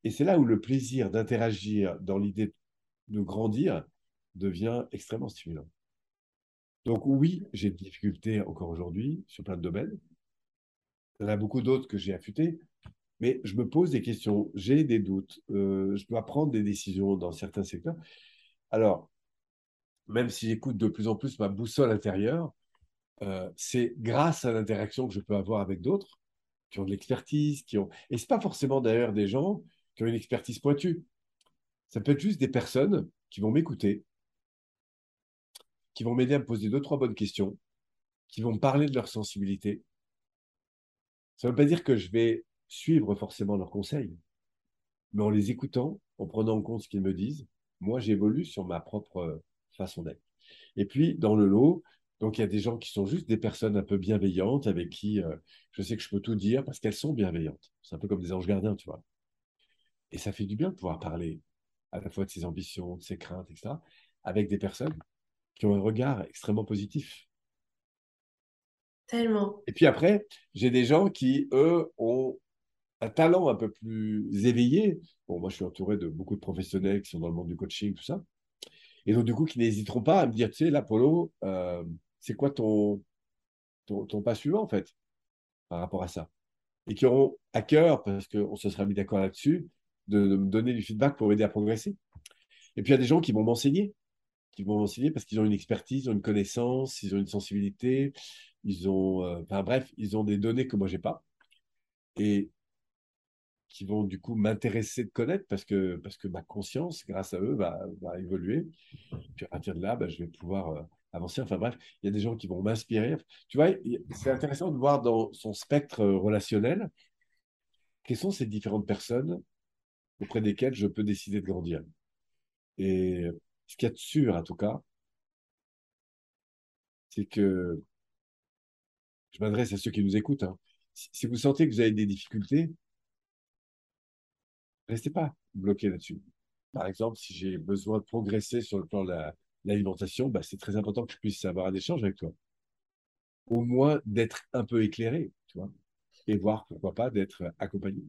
Et c'est là où le plaisir d'interagir dans l'idée de grandir devient extrêmement stimulant. Donc oui, j'ai des difficultés encore aujourd'hui sur plein de domaines. Il y en a beaucoup d'autres que j'ai affûtés, mais je me pose des questions, j'ai des doutes, euh, je dois prendre des décisions dans certains secteurs. Alors, même si j'écoute de plus en plus ma boussole intérieure, euh, c'est grâce à l'interaction que je peux avoir avec d'autres qui ont de l'expertise, qui ont... Et ce n'est pas forcément d'ailleurs des gens qui ont une expertise pointue. Ça peut être juste des personnes qui vont m'écouter, qui vont m'aider à me poser deux, trois bonnes questions, qui vont me parler de leur sensibilité. Ça ne veut pas dire que je vais suivre forcément leurs conseils, mais en les écoutant, en prenant en compte ce qu'ils me disent, moi, j'évolue sur ma propre façon d'être. Et puis, dans le lot, donc il y a des gens qui sont juste des personnes un peu bienveillantes avec qui euh, je sais que je peux tout dire parce qu'elles sont bienveillantes. C'est un peu comme des anges gardiens, tu vois. Et ça fait du bien de pouvoir parler à la fois de ses ambitions, de ses craintes, etc., avec des personnes qui ont un regard extrêmement positif. Tellement. Et puis après, j'ai des gens qui, eux, ont un talent un peu plus éveillé. Bon, moi, je suis entouré de beaucoup de professionnels qui sont dans le monde du coaching, tout ça. Et donc, du coup, qui n'hésiteront pas à me dire, tu sais, là, Polo, euh, c'est quoi ton, ton, pas suivant, en fait, par rapport à ça? Et qui auront à cœur, parce qu'on se sera mis d'accord là-dessus, de, me donner du feedback pour m'aider à progresser. Et puis, il y a des gens qui vont m'enseigner, qui vont m'enseigner parce qu'ils ont une expertise, ils ont une connaissance, ils ont une sensibilité, ils ont, euh, enfin bref, ils ont des données que moi, j'ai pas. Et qui vont du coup m'intéresser de connaître parce que, parce que ma conscience, grâce à eux, va, va évoluer. Puis à partir de là, bah, je vais pouvoir euh, avancer. Enfin bref, il y a des gens qui vont m'inspirer. Tu vois, c'est intéressant de voir dans son spectre euh, relationnel quelles sont ces différentes personnes auprès desquelles je peux décider de grandir. Et ce qu'il y a de sûr, en tout cas, c'est que je m'adresse à ceux qui nous écoutent. Hein. Si vous sentez que vous avez des difficultés, restez pas bloqué là-dessus. Par exemple, si j'ai besoin de progresser sur le plan de l'alimentation, bah, c'est très important que je puisse avoir un échange avec toi. Au moins d'être un peu éclairé, tu vois, et voir pourquoi pas d'être accompagné.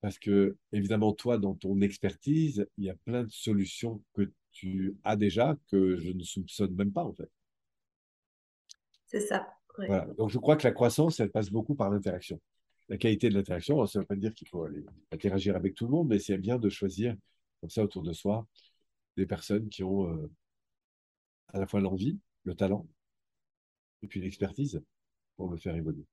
Parce que, évidemment, toi, dans ton expertise, il y a plein de solutions que tu as déjà que je ne soupçonne même pas, en fait. C'est ça. Voilà. Donc, je crois que la croissance, elle passe beaucoup par l'interaction la qualité de l'interaction. Ça ne veut pas dire qu'il faut aller interagir avec tout le monde, mais c'est bien de choisir comme ça autour de soi des personnes qui ont euh, à la fois l'envie, le talent et puis l'expertise pour me faire évoluer.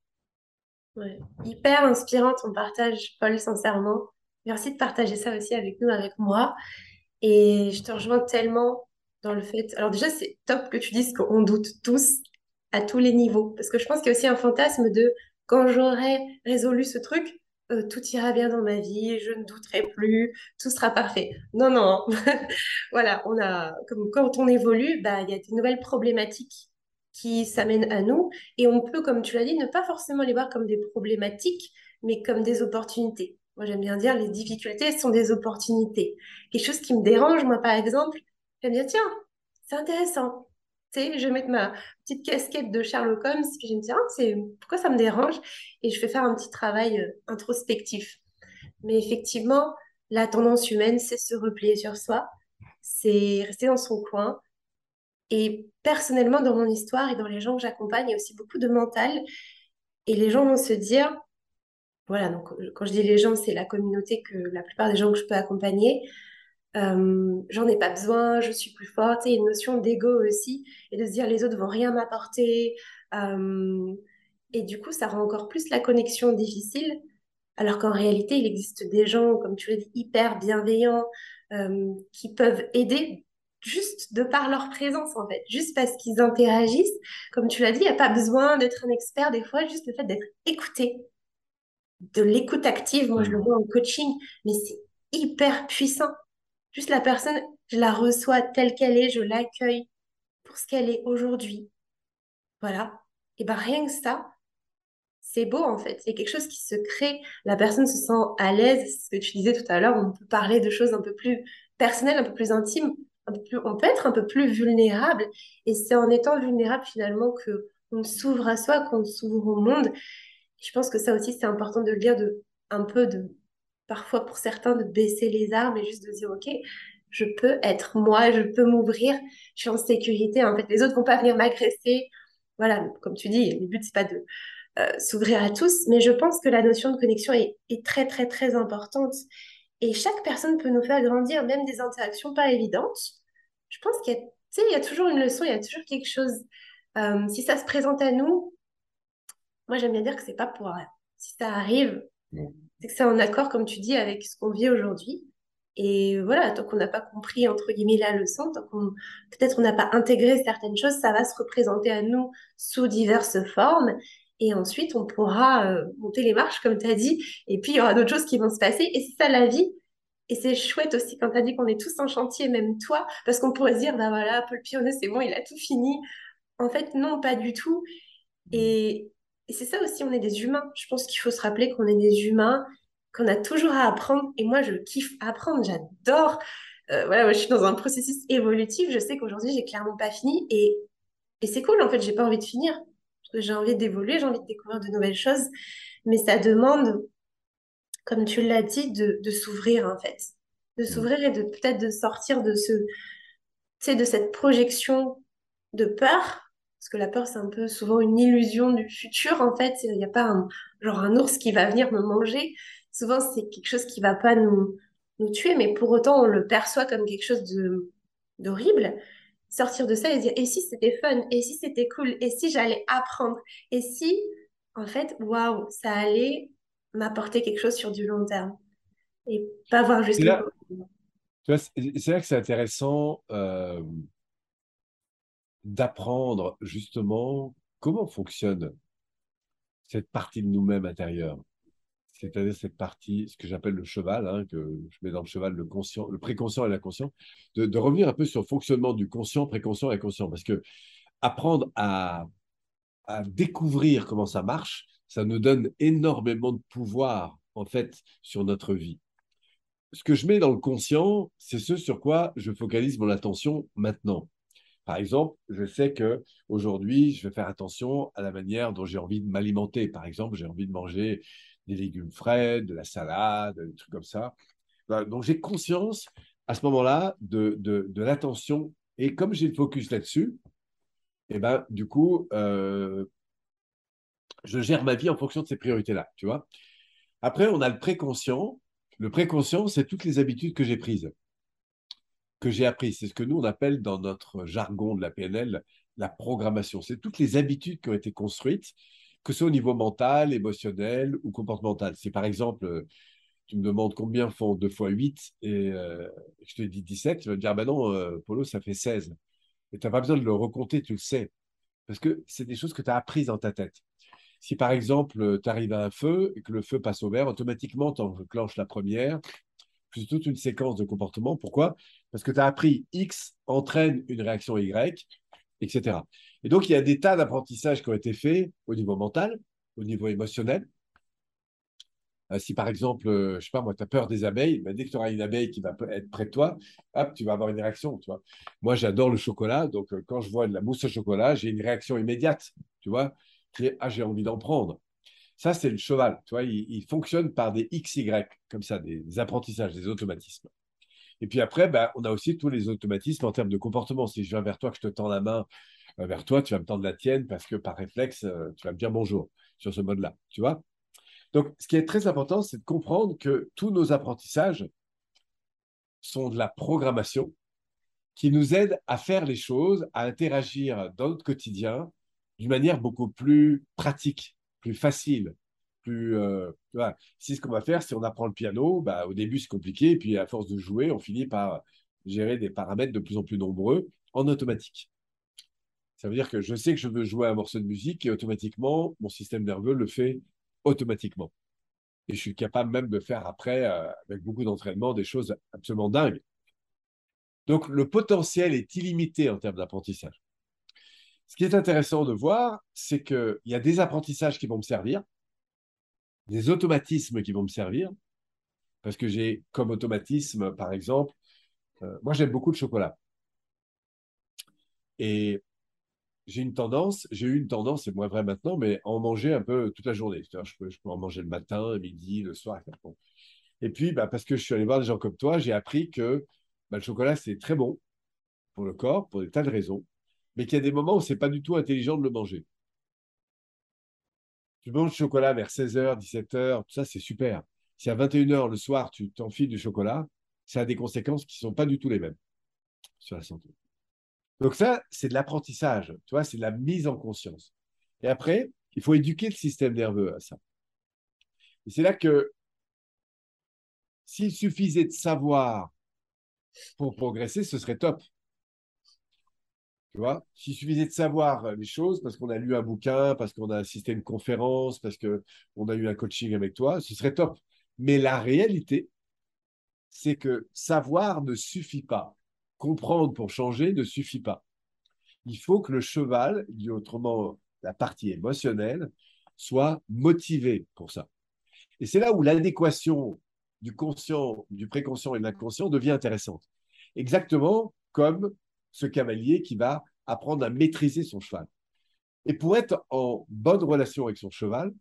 Ouais. Hyper inspirant ton partage, Paul, sincèrement. Merci de partager ça aussi avec nous, avec moi. Et je te rejoins tellement dans le fait. Alors, déjà, c'est top que tu dises qu'on doute tous à tous les niveaux. Parce que je pense qu'il y a aussi un fantasme de quand j'aurai résolu ce truc, euh, tout ira bien dans ma vie, je ne douterai plus, tout sera parfait. Non, non. voilà, on a, comme quand on évolue, bah, il y a des nouvelles problématiques qui s'amènent à nous et on peut, comme tu l'as dit, ne pas forcément les voir comme des problématiques, mais comme des opportunités. moi j'aime bien dire les difficultés sont des opportunités. Quelque chose qui me dérange, moi par exemple, j'aime bien, tiens, c'est intéressant. Je vais mettre ma petite casquette de Sherlock Holmes, puis je me dire, ah, c'est, pourquoi ça me dérange? Et je vais faire un petit travail euh, introspectif. Mais effectivement, la tendance humaine, c'est se replier sur soi, c'est rester dans son coin. Et personnellement, dans mon histoire et dans les gens que j'accompagne, il y a aussi beaucoup de mental. Et les gens vont se dire, voilà, donc quand je dis les gens, c'est la communauté que la plupart des gens que je peux accompagner. Euh, j'en ai pas besoin, je suis plus forte. A une notion d'ego aussi, et de se dire les autres vont rien m'apporter. Euh, et du coup, ça rend encore plus la connexion difficile. Alors qu'en réalité, il existe des gens, comme tu l'as dit, hyper bienveillants, euh, qui peuvent aider juste de par leur présence, en fait, juste parce qu'ils interagissent. Comme tu l'as dit, il n'y a pas besoin d'être un expert des fois, juste le fait d'être écouté, de l'écoute active, moi je le vois en coaching, mais c'est hyper puissant. Juste la personne, je la reçois telle qu'elle est, je l'accueille pour ce qu'elle est aujourd'hui. Voilà. Et bien rien que ça, c'est beau en fait. Il y a quelque chose qui se crée. La personne se sent à l'aise. Ce que tu disais tout à l'heure, on peut parler de choses un peu plus personnelles, un peu plus intimes. Un peu plus, on peut être un peu plus vulnérable. Et c'est en étant vulnérable finalement que on s'ouvre à soi, qu'on s'ouvre au monde. Je pense que ça aussi, c'est important de le dire, de, un peu de, parfois pour certains, de baisser les armes et juste de dire, OK, je peux être moi, je peux m'ouvrir, je suis en sécurité. En fait, les autres vont pas venir m'agresser. Voilà, comme tu dis, le but, c'est pas de euh, s'ouvrir à tous, mais je pense que la notion de connexion est, très, très, très importante. Et chaque personne peut nous faire grandir, même des interactions pas évidentes. Je pense qu'il y a, il y a toujours une leçon, il y a toujours quelque chose. Euh, si ça se présente à nous, moi, j'aime bien dire que c'est pas pour. Si ça arrive, c'est que c'est en accord, comme tu dis, avec ce qu'on vit aujourd'hui. Et voilà, tant qu'on n'a pas compris, entre guillemets, la leçon, tant qu'on, peut-être on n'a pas intégré certaines choses, ça va se représenter à nous sous diverses formes. Et ensuite, on pourra euh, monter les marches, comme tu as dit. Et puis, il y aura d'autres choses qui vont se passer. Et c'est ça la vie. Et c'est chouette aussi quand tu as dit qu'on est tous en chantier, même toi, parce qu'on pourrait se dire, bah voilà, Paul Pionnet, c'est bon, il a tout fini. En fait, non, pas du tout. Et, et c'est ça aussi, on est des humains. Je pense qu'il faut se rappeler qu'on est des humains, qu'on a toujours à apprendre. Et moi, je kiffe apprendre, j'adore. Euh, voilà, moi, je suis dans un processus évolutif. Je sais qu'aujourd'hui, j'ai clairement pas fini. Et, et c'est cool, en fait, j'ai pas envie de finir. J'ai envie d'évoluer, j'ai envie de découvrir de nouvelles choses. Mais ça demande, comme tu l'as dit, de, de s'ouvrir, en fait. De mmh. s'ouvrir et de peut-être de sortir de ce, de cette projection de peur parce que la peur, c'est un peu souvent une illusion du futur, en fait. Il n'y a pas un, genre un ours qui va venir me manger. Souvent, c'est quelque chose qui va pas nous, nous tuer, mais pour autant, on le perçoit comme quelque chose de, d'horrible. Sortir de ça et dire, et si c'était fun, et si c'était cool, et si j'allais apprendre, et si, en fait, waouh, ça allait m'apporter quelque chose sur du long terme? Et pas voir juste... Là, c'est là que c'est intéressant. Euh d'apprendre justement comment fonctionne cette partie de nous-mêmes intérieure. C'est-à-dire cette partie, ce que j'appelle le cheval, hein, que je mets dans le cheval le conscient, le préconscient et l'inconscient, de, revenir un peu sur le fonctionnement du conscient, préconscient et inconscient. Parce que apprendre à, à découvrir comment ça marche, ça nous donne énormément de pouvoir, en fait, sur notre vie. Ce que je mets dans le conscient, c'est ce sur quoi je focalise mon attention maintenant. Par exemple, je sais que aujourd'hui, je vais faire attention à la manière dont j'ai envie de m'alimenter. Par exemple, j'ai envie de manger des légumes frais, de la salade, des trucs comme ça. Donc, j'ai conscience à ce moment-là de, de, l'attention. Et comme j'ai le focus là-dessus, eh ben, du coup, euh, je gère ma vie en fonction de ces priorités-là. Après, on a le préconscient. Le préconscient, c'est toutes les habitudes que j'ai prises que j'ai appris. C'est ce que nous, on appelle dans notre jargon de la PNL la programmation. C'est toutes les habitudes qui ont été construites, que ce soit au niveau mental, émotionnel ou comportemental. C'est par exemple, tu me demandes combien font 2 fois 8 et euh, je te dis 17, tu vas me dire, ben non, euh, Polo, ça fait 16. Et tu n'as pas besoin de le recompter, tu le sais. Parce que c'est des choses que tu as apprises dans ta tête. Si par exemple, tu arrives à un feu et que le feu passe au vert, automatiquement, tu enclenches la première, plus toute une séquence de comportements. Pourquoi? Parce que tu as appris X entraîne une réaction Y, etc. Et donc, il y a des tas d'apprentissages qui ont été faits au niveau mental, au niveau émotionnel, Euh, si par exemple, euh, je sais pas moi, tu as peur des abeilles, ben, dès que tu auras une abeille qui va être près de toi, hop, tu vas avoir une réaction. Moi, j'adore le chocolat, donc euh, quand je vois de la mousse au chocolat, j'ai une réaction immédiate, tu vois, ah, j'ai envie d'en prendre. Ça, c'est le cheval, tu vois, il, fonctionne par des XY, comme ça, des, apprentissages, des automatismes. Et puis après, ben, on a aussi tous les automatismes en termes de comportement. Si je viens vers toi, que je te tends la main vers toi, tu vas me tendre la tienne parce que par réflexe, tu vas me dire bonjour sur ce mode-là, tu vois. Donc, ce qui est très important, c'est de comprendre que tous nos apprentissages sont de la programmation qui nous aide à faire les choses, à interagir dans notre quotidien d'une manière beaucoup plus pratique, plus facile, plus. Euh, si ce qu'on va faire, si on apprend le piano, bah, au début c'est compliqué, et puis à force de jouer, on finit par gérer des paramètres de plus en plus nombreux en automatique. Ça veut dire que je sais que je veux jouer un morceau de musique et automatiquement, mon système nerveux le fait automatiquement. Et je suis capable même de faire après, euh, avec beaucoup d'entraînement, des choses absolument dingues. Donc, le potentiel est illimité en termes d'apprentissage. Ce qui est intéressant de voir, c'est qu'il y a des apprentissages qui vont me servir, des automatismes qui vont me servir, parce que j'ai comme automatisme, par exemple, euh, moi j'aime beaucoup le chocolat. Et j'ai une tendance, j'ai eu une tendance, c'est moins vrai maintenant, mais à en manger un peu toute la journée. Je peux, en manger le matin, le midi, le soir. Et puis, bah, parce que je suis allé voir des gens comme toi, j'ai appris que bah, le chocolat, c'est très bon pour le corps, pour des tas de raisons, mais qu'il y a des moments où c'est pas du tout intelligent de le manger. Tu manges du chocolat vers 16h, 17h, tout ça, c'est super. Si à 21h le soir, tu t'enfiles du chocolat, ça a des conséquences qui ne sont pas du tout les mêmes sur la santé. Donc ça, c'est de l'apprentissage, tu vois, c'est de la mise en conscience. Et après, il faut éduquer le système nerveux à ça. Et c'est là que s'il suffisait de savoir pour progresser, ce serait top. Tu vois, s'il suffisait de savoir les choses parce qu'on a lu un bouquin, parce qu'on a assisté à une conférence, parce qu'on a eu un coaching avec toi, ce serait top. Mais la réalité, c'est que savoir ne suffit pas comprendre pour changer ne suffit pas. Il faut que le cheval, dit autrement la partie émotionnelle, soit motivé pour ça. Et c'est là où l'adéquation du conscient, du préconscient et de l'inconscient devient intéressante. Exactement comme ce cavalier qui va apprendre à maîtriser son cheval. Et pour être en bonne relation avec son cheval,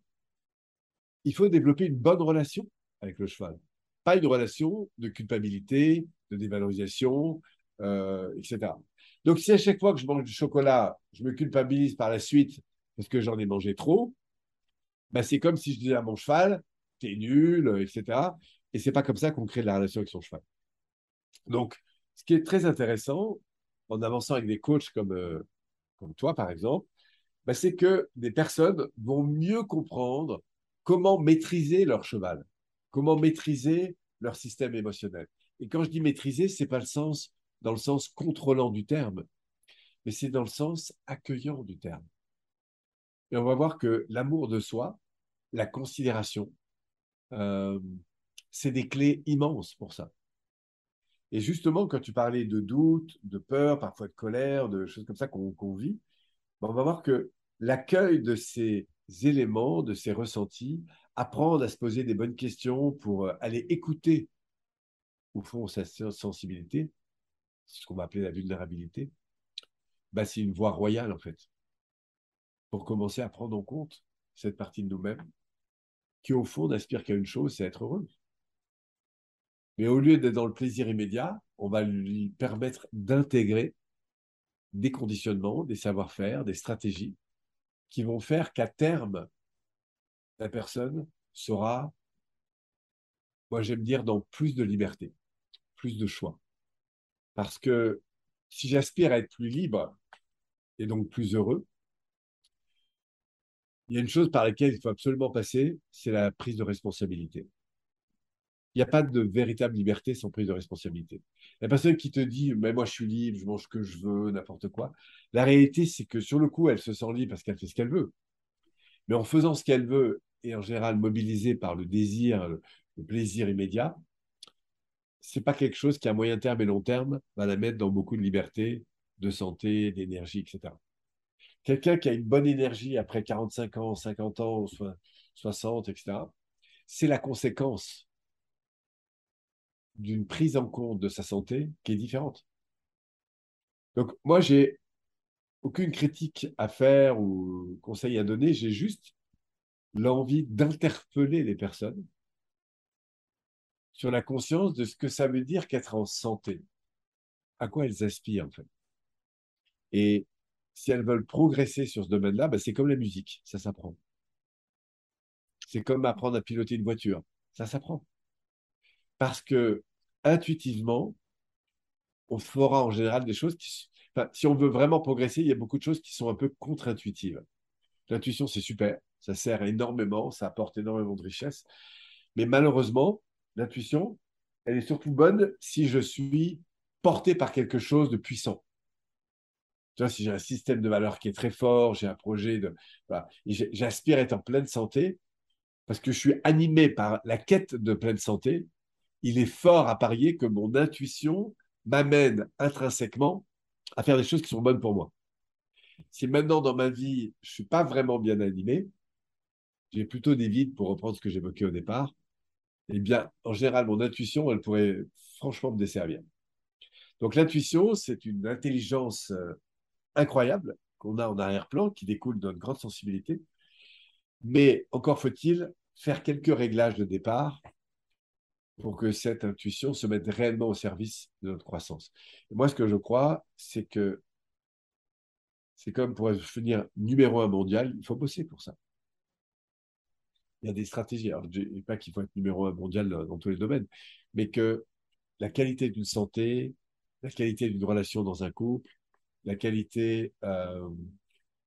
il faut développer une bonne relation avec le cheval. Pas une relation de culpabilité, de dévalorisation, euh, etc. Donc, si à chaque fois que je mange du chocolat, je me culpabilise par la suite parce que j'en ai mangé trop, bah, c'est comme si je disais à mon cheval, t'es nul, etc. Et c'est pas comme ça qu'on crée de la relation avec son cheval. Donc, ce qui est très intéressant, en avançant avec des coachs comme, euh, toi, par exemple, bah, c'est que des personnes vont mieux comprendre comment maîtriser leur cheval, comment maîtriser leur système émotionnel. Et quand je dis maîtriser, c'est pas le sens dans le sens contrôlant du terme, mais c'est dans le sens accueillant du terme. Et on va voir que l'amour de soi, la considération, euh, c'est des clés immenses pour ça. Et justement, quand tu parlais de doute, de peur, parfois de colère, de choses comme ça qu'on vit, ben, on va voir que l'accueil de ces éléments, de ces ressentis, apprendre à se poser des bonnes questions pour euh, aller écouter au fond sa sensibilité, ce qu'on va appeler la vulnérabilité, bah, c'est une voie royale en fait. Pour commencer à prendre en compte cette partie de nous-mêmes qui au fond n'aspire qu'à une chose, c'est être heureuse. Mais au lieu d'être dans le plaisir immédiat, on va lui permettre d'intégrer des conditionnements, des savoir-faire, des stratégies qui vont faire qu'à terme, la personne sera, moi j'aime dire, dans plus de liberté, plus de choix. Parce que si j'aspire à être plus libre et donc plus heureux, il y a une chose par laquelle il faut absolument passer, c'est la prise de responsabilité. Il n'y a pas de véritable liberté sans prise de responsabilité. La personne qui te dit, mais moi je suis libre, je mange ce que je veux, n'importe quoi, la réalité c'est que sur le coup, elle se sent libre parce qu'elle fait ce qu'elle veut. Mais en faisant ce qu'elle veut, et en général mobilisée par le désir, le plaisir immédiat, c'est pas quelque chose qui, à moyen terme et long terme, va la mettre dans beaucoup de liberté, de santé, d'énergie, etc. Quelqu'un qui a une bonne énergie après 45 ans, 50 ans, 60, etc., c'est la conséquence d'une prise en compte de sa santé qui est différente. Donc, moi, j'ai aucune critique à faire ou conseil à donner, j'ai juste l'envie d'interpeller les personnes sur la conscience de ce que ça veut dire qu'être en santé, à quoi elles aspirent en fait. Et si elles veulent progresser sur ce domaine-là, ben c'est comme la musique, ça s'apprend. C'est comme apprendre à piloter une voiture, ça s'apprend. Parce que intuitivement, on fera en général des choses qui, si on veut vraiment progresser, il y a beaucoup de choses qui sont un peu contre-intuitives. L'intuition, c'est super, ça sert énormément, ça apporte énormément de richesse. Mais malheureusement, l'intuition, elle est surtout bonne si je suis porté par quelque chose de puissant. Tu vois, si j'ai un système de valeurs qui est très fort, j'ai un projet de. J'aspire à être en pleine santé parce que je suis animé par la quête de pleine santé. Il est fort à parier que mon intuition m'amène intrinsèquement à faire des choses qui sont bonnes pour moi. Si maintenant dans ma vie, je ne suis pas vraiment bien animé, j'ai plutôt des vides pour reprendre ce que j'évoquais au départ, eh bien, en général, mon intuition, elle pourrait franchement me desservir. Donc l'intuition, c'est une intelligence euh, incroyable qu'on a en arrière-plan, qui découle de notre grande sensibilité. Mais encore faut-il faire quelques réglages de départ pour que cette intuition se mette réellement au service de notre croissance. moi, ce que je crois, c'est que c'est comme pour devenir numéro un mondial, il faut bosser pour ça il y a des stratégies. Alors, je ne dis pas qu'il faut être numéro un mondial dans tous les domaines, mais que la qualité d'une santé, la qualité d'une relation dans un couple, la qualité euh,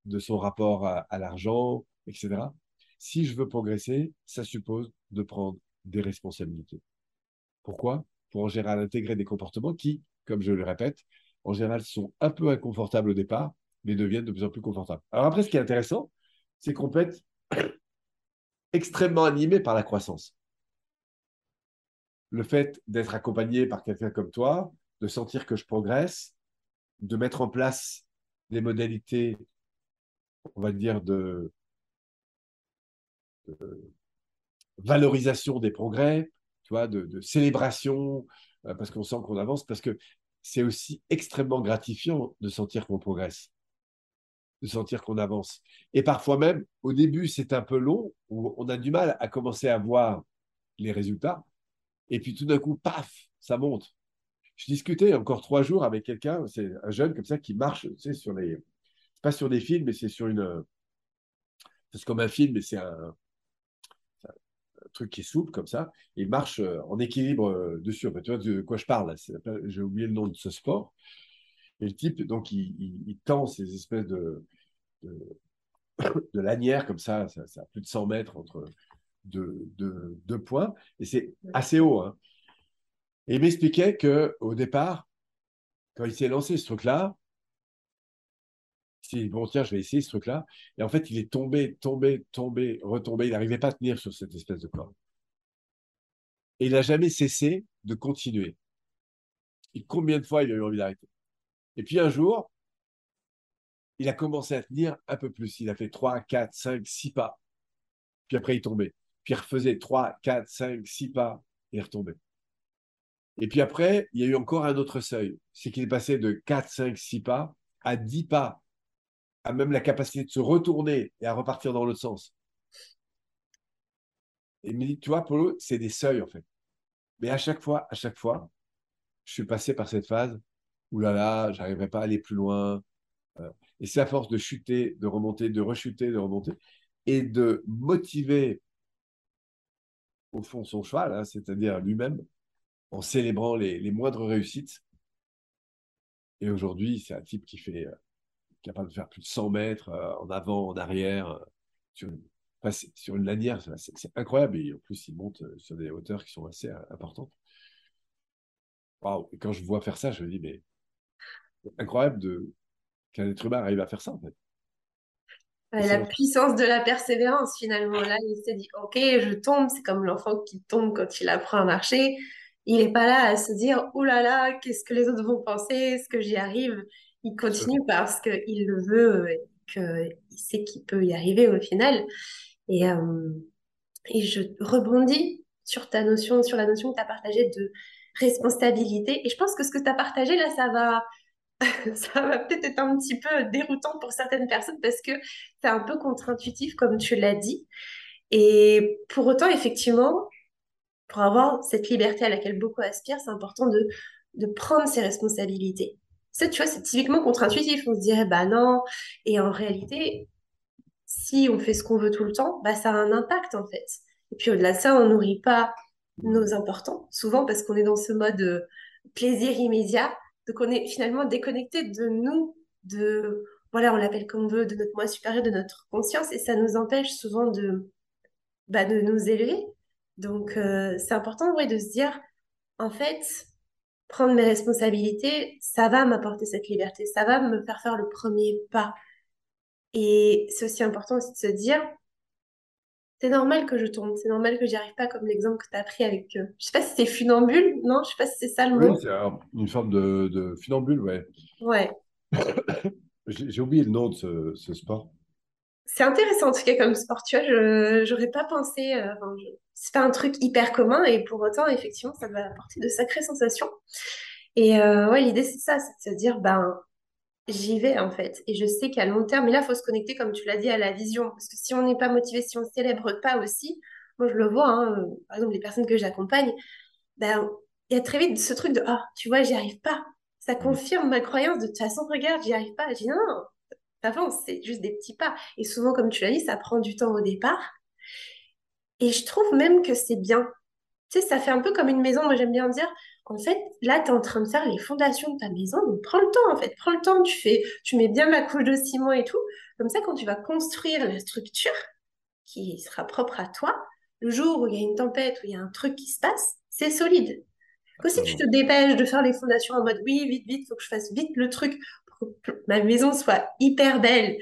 de son rapport à, l'argent, etc. Si je veux progresser, ça suppose de prendre des responsabilités. Pourquoi? Pour en général intégrer des comportements qui, comme je le répète, en général sont un peu inconfortables au départ, mais deviennent de plus en plus confortables. Alors après, ce qui est intéressant, c'est qu'on peut être extrêmement animé par la croissance. Le fait d'être accompagné par quelqu'un comme toi, de sentir que je progresse, de mettre en place des modalités, on va dire, de, valorisation des progrès, de, célébration, euh, parce qu'on sent qu'on avance, parce que c'est aussi extrêmement gratifiant de sentir qu'on progresse de sentir qu'on avance. Et parfois même, au début, c'est un peu long, où on a du mal à commencer à voir les résultats. Et puis tout d'un coup, paf, ça monte. Je discutais encore trois jours avec quelqu'un, c'est un jeune comme ça qui marche, tu sais, sur les. Pas sur des films, mais c'est sur une. C'est comme un film, mais c'est un... truc qui est souple comme ça. Il marche euh, en équilibre euh, dessus. tu vois de quoi je parle J'ai oublié le nom de ce sport. Et le type, donc, il, tend ces espèces de, de, lanières comme ça, ça, a plus de 100 mètres entre deux, points, et c'est assez haut. Hein. Et il m'expliquait qu'au départ, quand il s'est lancé ce truc-là, s'est dit, bon, tiens, je vais essayer ce truc-là. Et en fait, il est tombé, tombé, tombé, retombé. Il n'arrivait pas à tenir sur cette espèce de corps. Et il n'a jamais cessé de continuer. Et combien de fois il a eu envie d'arrêter? Et puis un jour, il a commencé à tenir un peu plus. Il a fait 3, 4, 5, 6 pas. Puis après, il tombait. Puis il refaisait 3, 4, 5, 6 pas et il retombait. Et puis après, il y a eu encore un autre seuil. C'est qu'il est passé de 4, 5, 6 pas à 10 pas, à même la capacité de se retourner et à repartir dans l'autre sens. Et me dit, tu vois, Polo, c'est des seuils en fait. Mais à chaque fois, à chaque fois, je suis passé par cette phase oulala, là là, j'arriverai pas à aller plus loin. Euh, et c'est à force de chuter, de remonter, de rechuter, de remonter, et de motiver au fond son cheval, hein, c'est-à-dire lui-même, en célébrant les, moindres réussites. Et aujourd'hui, c'est un type qui fait euh, capable de faire plus de 100 mètres euh, en avant, en arrière, sur, une, sur une lanière. C'est incroyable. Et en plus, il monte sur des hauteurs qui sont assez importantes. Waouh! Et quand je vois faire ça, je me dis, mais incroyable de qu'un être humain arrive à faire ça en fait. la puissance de la persévérance finalement. Là, il s'est dit, ok, je tombe. C'est comme l'enfant qui tombe quand il apprend à marcher. Il n'est pas là à se dire, oh là là, qu'est-ce que les autres vont penser? Est-ce que j'y arrive? Il continue parce qu'il le veut et qu'il sait qu'il peut y arriver au final. Et euh, Et je rebondis sur ta notion, sur la notion que tu as partagée de responsabilité. Et je pense que ce que tu as partagé là, ça va, ça va peut-être être un petit peu déroutant pour certaines personnes parce que c'est un peu contre-intuitif, comme tu l'as dit. Et pour autant, effectivement, pour avoir cette liberté à laquelle beaucoup aspirent, c'est important de, de prendre ses responsabilités. Ça, tu vois, c'est typiquement contre-intuitif. On se dirait, bah non. Et en réalité, si on fait ce qu'on veut tout le temps, bah ça a un impact en fait. Et puis au-delà de ça, on nourrit pas nos importants, souvent parce qu'on est dans ce mode euh, plaisir immédiat. Donc on est finalement déconnecté de nous, de, voilà, on l'appelle comme on veut, de notre moi supérieur, de notre conscience, et ça nous empêche souvent de, bah, de nous élever. Donc euh, c'est important ouais, de se dire, en fait, prendre mes responsabilités, ça va m'apporter cette liberté, ça va me faire faire le premier pas. Et c'est aussi important aussi de se dire, c'est normal que je tombe, c'est normal que j'y arrive pas, comme l'exemple que tu as pris avec, euh, je sais pas si c'est funambule, non, je sais pas si c'est ça le mot. Oui, c'est une forme de, de funambule, ouais. Ouais. J'ai oublié le nom de ce, sport. C'est intéressant en tout cas comme sport, tu vois, je n'aurais pas pensé, euh, c'est pas un truc hyper commun et pour autant, effectivement, ça va apporter de sacrées sensations. Et euh, ouais, l'idée c'est ça, c'est de se dire, ben, j'y vais en fait. Et je sais qu'à long terme, mais là, il faut se connecter, comme tu l'as dit, à la vision. Parce que si on n'est pas motivé, si on ne célèbre pas aussi, moi je le vois, hein, euh, par exemple, les personnes que j'accompagne, ben, il y a très vite ce truc de Ah, tu vois, j'y arrive pas. Ça mm. confirme ma croyance de toute façon, regarde, j'y arrive pas. Je dis non, non, avance, c'est juste des petits pas. Et souvent, comme tu l'as dit, ça prend du temps au départ. Et je trouve même que c'est bien. Tu sais, ça fait un peu comme une maison, moi j'aime bien dire, en fait, là, tu es en train de faire les fondations de ta maison, donc prends le temps, en fait, prends le temps, tu fais, tu mets bien la couche de ciment et tout. Comme ça, quand tu vas construire la structure qui sera propre à toi, le jour où il y a une tempête, où il y a un truc qui se passe, c'est solide. Que si tu te dépêches de faire les fondations en mode oui, vite, vite, faut que je fasse vite le truc pour que ma maison soit hyper belle,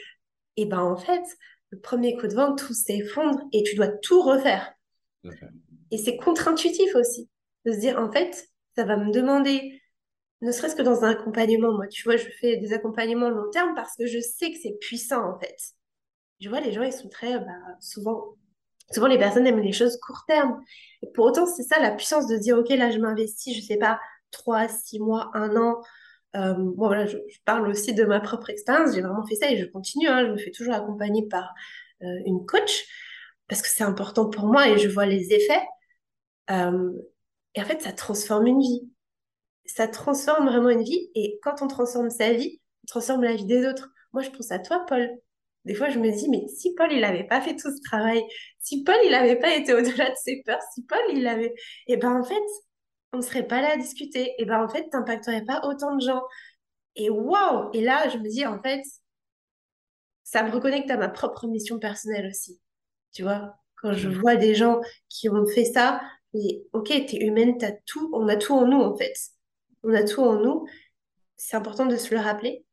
et ben en fait, le premier coup de vent, tout s'effondre et tu dois tout refaire. Et c'est contre-intuitif aussi de se dire en fait, ça va me demander, ne serait-ce que dans un accompagnement, moi, tu vois, je fais des accompagnements long terme parce que je sais que c'est puissant, en fait. Tu vois, les gens, ils sont très, bah, souvent, souvent, les personnes aiment les choses court terme. Et pour autant, c'est ça la puissance de dire, OK, là, je m'investis, je sais pas, trois, six mois, un an. Euh, voilà, je, parle aussi de ma propre expérience. J'ai vraiment fait ça et je continue. Hein, je me fais toujours accompagner par euh, une coach parce que c'est important pour moi et je vois les effets. Euh, et en fait, ça transforme une vie. Ça transforme vraiment une vie. Et quand on transforme sa vie, on transforme la vie des autres. Moi, je pense à toi, Paul. Des fois, je me dis, mais si Paul, il n'avait pas fait tout ce travail, si Paul, il n'avait pas été au-delà de ses peurs, si Paul, il avait... Eh ben en fait, on ne serait pas là à discuter. Et ben en fait, tu n'impacterais pas autant de gens. Et waouh Et là, je me dis, en fait, ça me reconnecte à ma propre mission personnelle aussi. Tu vois Quand je mmh. vois des gens qui ont fait ça, ok, t'es humaine, t'as tout, on a tout en nous en fait. On a tout en nous. C'est important de se le rappeler.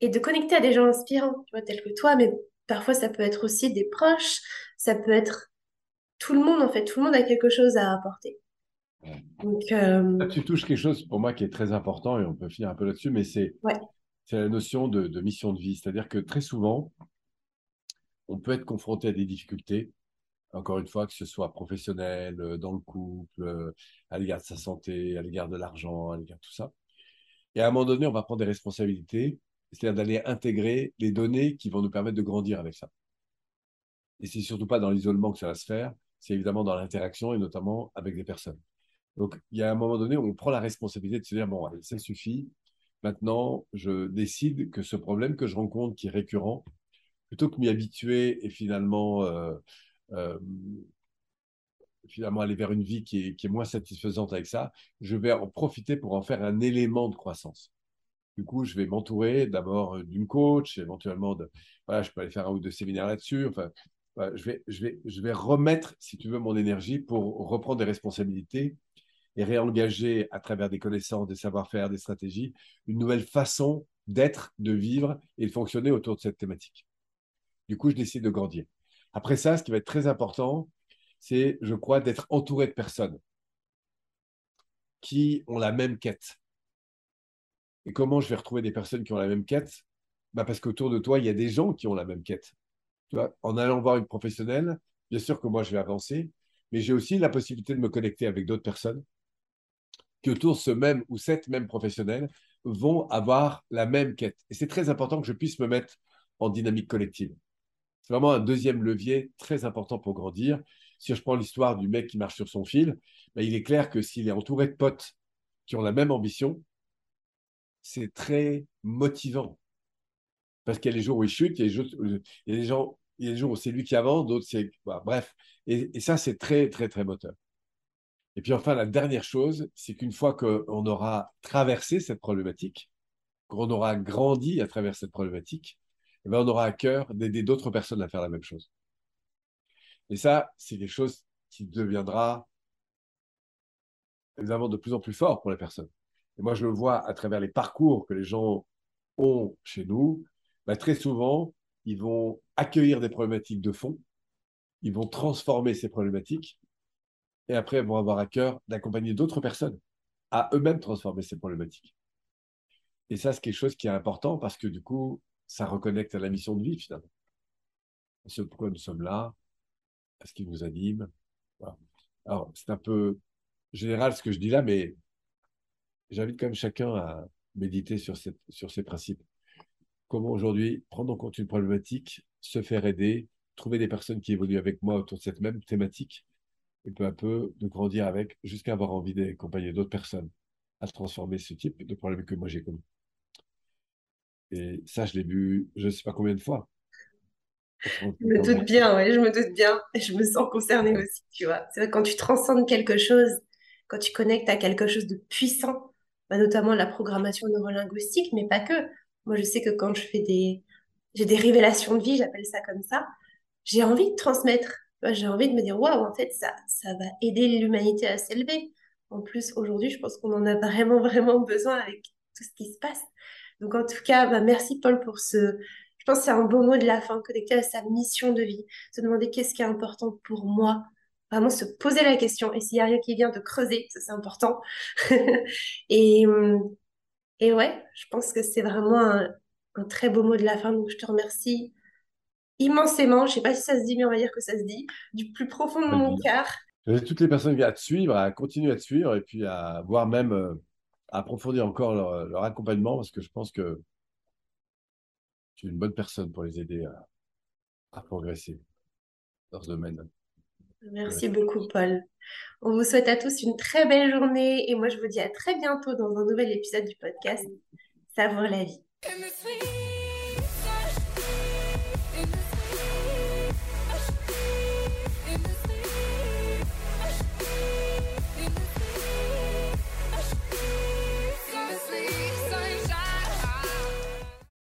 Et de connecter à des gens inspirants, tu vois, tels que toi, mais parfois ça peut être aussi des proches, ça peut être tout le monde en fait, tout le monde a quelque chose à apporter. Donc, euh, tu touches quelque chose pour moi qui est très important et on peut finir un peu là-dessus, mais c'est la notion de, de mission de vie. C'est-à-dire que très souvent, on peut être confronté à des difficultés encore une fois, que ce soit professionnel, euh, dans le couple, euh, à l'égard de sa santé, à l'égard de l'argent, à l'égard de tout ça. Et à un moment donné, on va prendre des responsabilités, c'est-à-dire d'aller intégrer les données qui vont nous permettre de grandir avec ça. Et c'est surtout pas dans l'isolement que ça va se faire, c'est évidemment dans l'interaction et notamment avec des personnes. Donc, il y a un moment donné où on prend la responsabilité de se dire, bon, ça suffit. Maintenant, je décide que ce problème que je rencontre, qui est récurrent, plutôt que m'y habituer et finalement euh, euh, finalement aller vers une vie qui est, moins satisfaisante avec ça, je vais en profiter pour en faire un élément de croissance. Du coup, je vais m'entourer d'abord euh, d'une coach, éventuellement, de, voilà, je peux aller faire un ou deux séminaires là-dessus. Enfin, je, vais, je, vais, je vais remettre, si tu veux, mon énergie pour reprendre des responsabilités et réengager à travers des connaissances, des savoir-faire, des stratégies, une nouvelle façon d'être, de vivre et de fonctionner autour de cette thématique. Du coup, je décide de grandir. Après ça, ce qui va être très important, c'est, je crois, d'être entouré de personnes qui ont la même quête. Et comment je vais retrouver des personnes qui ont la même quête? Bah Parce qu'autour de toi, il y a des gens qui ont la même quête. Tu vois, en allant voir une professionnelle, bien sûr que moi, je vais avancer, mais j'ai aussi la possibilité de me connecter avec d'autres personnes qui, autour ce même ou cette même professionnel, vont avoir la même quête. Et c'est très important que je puisse me mettre en dynamique collective. C'est vraiment un deuxième levier très important pour grandir. Si je prends l'histoire du mec qui marche sur son fil, ben, il est clair que s'il est entouré de potes qui ont la même ambition, c'est très motivant. Parce qu'il y a les jours où il chute, il y a les jours, où c'est lui qui avance, d'autres c'est. bref. Et, et ça, c'est très, très, très moteur. Et puis enfin, la dernière chose, c'est qu'une fois qu'on aura traversé cette problématique, qu'on aura grandi à travers cette problématique, eh ben, on aura à cœur d'aider d'autres personnes à faire la même chose. Et ça, c'est quelque chose qui deviendra évidemment de plus en plus fort pour les personnes. Et moi, je le vois à travers les parcours que les gens ont chez nous. Bah, très souvent, ils vont accueillir des problématiques de fond, ils vont transformer ces problématiques, et après, vont avoir à cœur d'accompagner d'autres personnes à eux-mêmes transformer ces problématiques. Et ça, c'est quelque chose qui est important parce que du coup, ça reconnecte à la mission de vie finalement. C'est pourquoi nous sommes là, à ce qui nous anime. Alors, c'est un peu général ce que je dis là, mais j'invite quand même chacun à méditer sur, sur ces principes. Comment aujourd'hui prendre en compte une problématique, se faire aider, trouver des personnes qui évoluent avec moi autour de cette même thématique, et peu à peu de grandir avec, jusqu'à avoir envie d'accompagner d'autres personnes à transformer ce type de problème que moi j'ai connu. Et ça, je l'ai vu je ne sais pas combien de fois. Je me doute bien, oui, je me doute bien. Et je me sens concernée aussi, tu vois. C'est vrai, quand tu transcendes quelque chose, quand tu connectes à quelque chose de puissant, bah, notamment la programmation neurolinguistique, mais pas que. Moi, je sais que quand je fais des... J'ai des révélations de vie, j'appelle ça comme ça, j'ai envie de transmettre. J'ai envie de me dire, waouh, en fait, ça, ça va aider l'humanité à s'élever. En plus, aujourd'hui, je pense qu'on en a vraiment, vraiment besoin avec tout ce qui se passe. Donc, en tout cas, bah, merci Paul pour ce. Je pense que c'est un beau mot de la fin, connecté à sa mission de vie. Se demander qu'est-ce qui est important pour moi. Vraiment se poser la question. Et s'il n'y a rien qui vient de creuser, ça c'est important. et, et ouais, je pense que c'est vraiment un très beau mot de la fin. Donc, je te remercie immensément. Je ne sais pas si ça se dit, mais on va dire que ça se dit, du plus profond de mon cœur. Toutes les personnes qui à te suivre, à continuer à te suivre et puis à voir même euh, approfondir encore leur, accompagnement parce que je pense que tu es une bonne personne pour les aider à, progresser dans ce domaine. Merci beaucoup, Paul. On vous souhaite à tous une très belle journée et moi je vous dis à très bientôt dans un nouvel épisode du podcast Savoir la vie.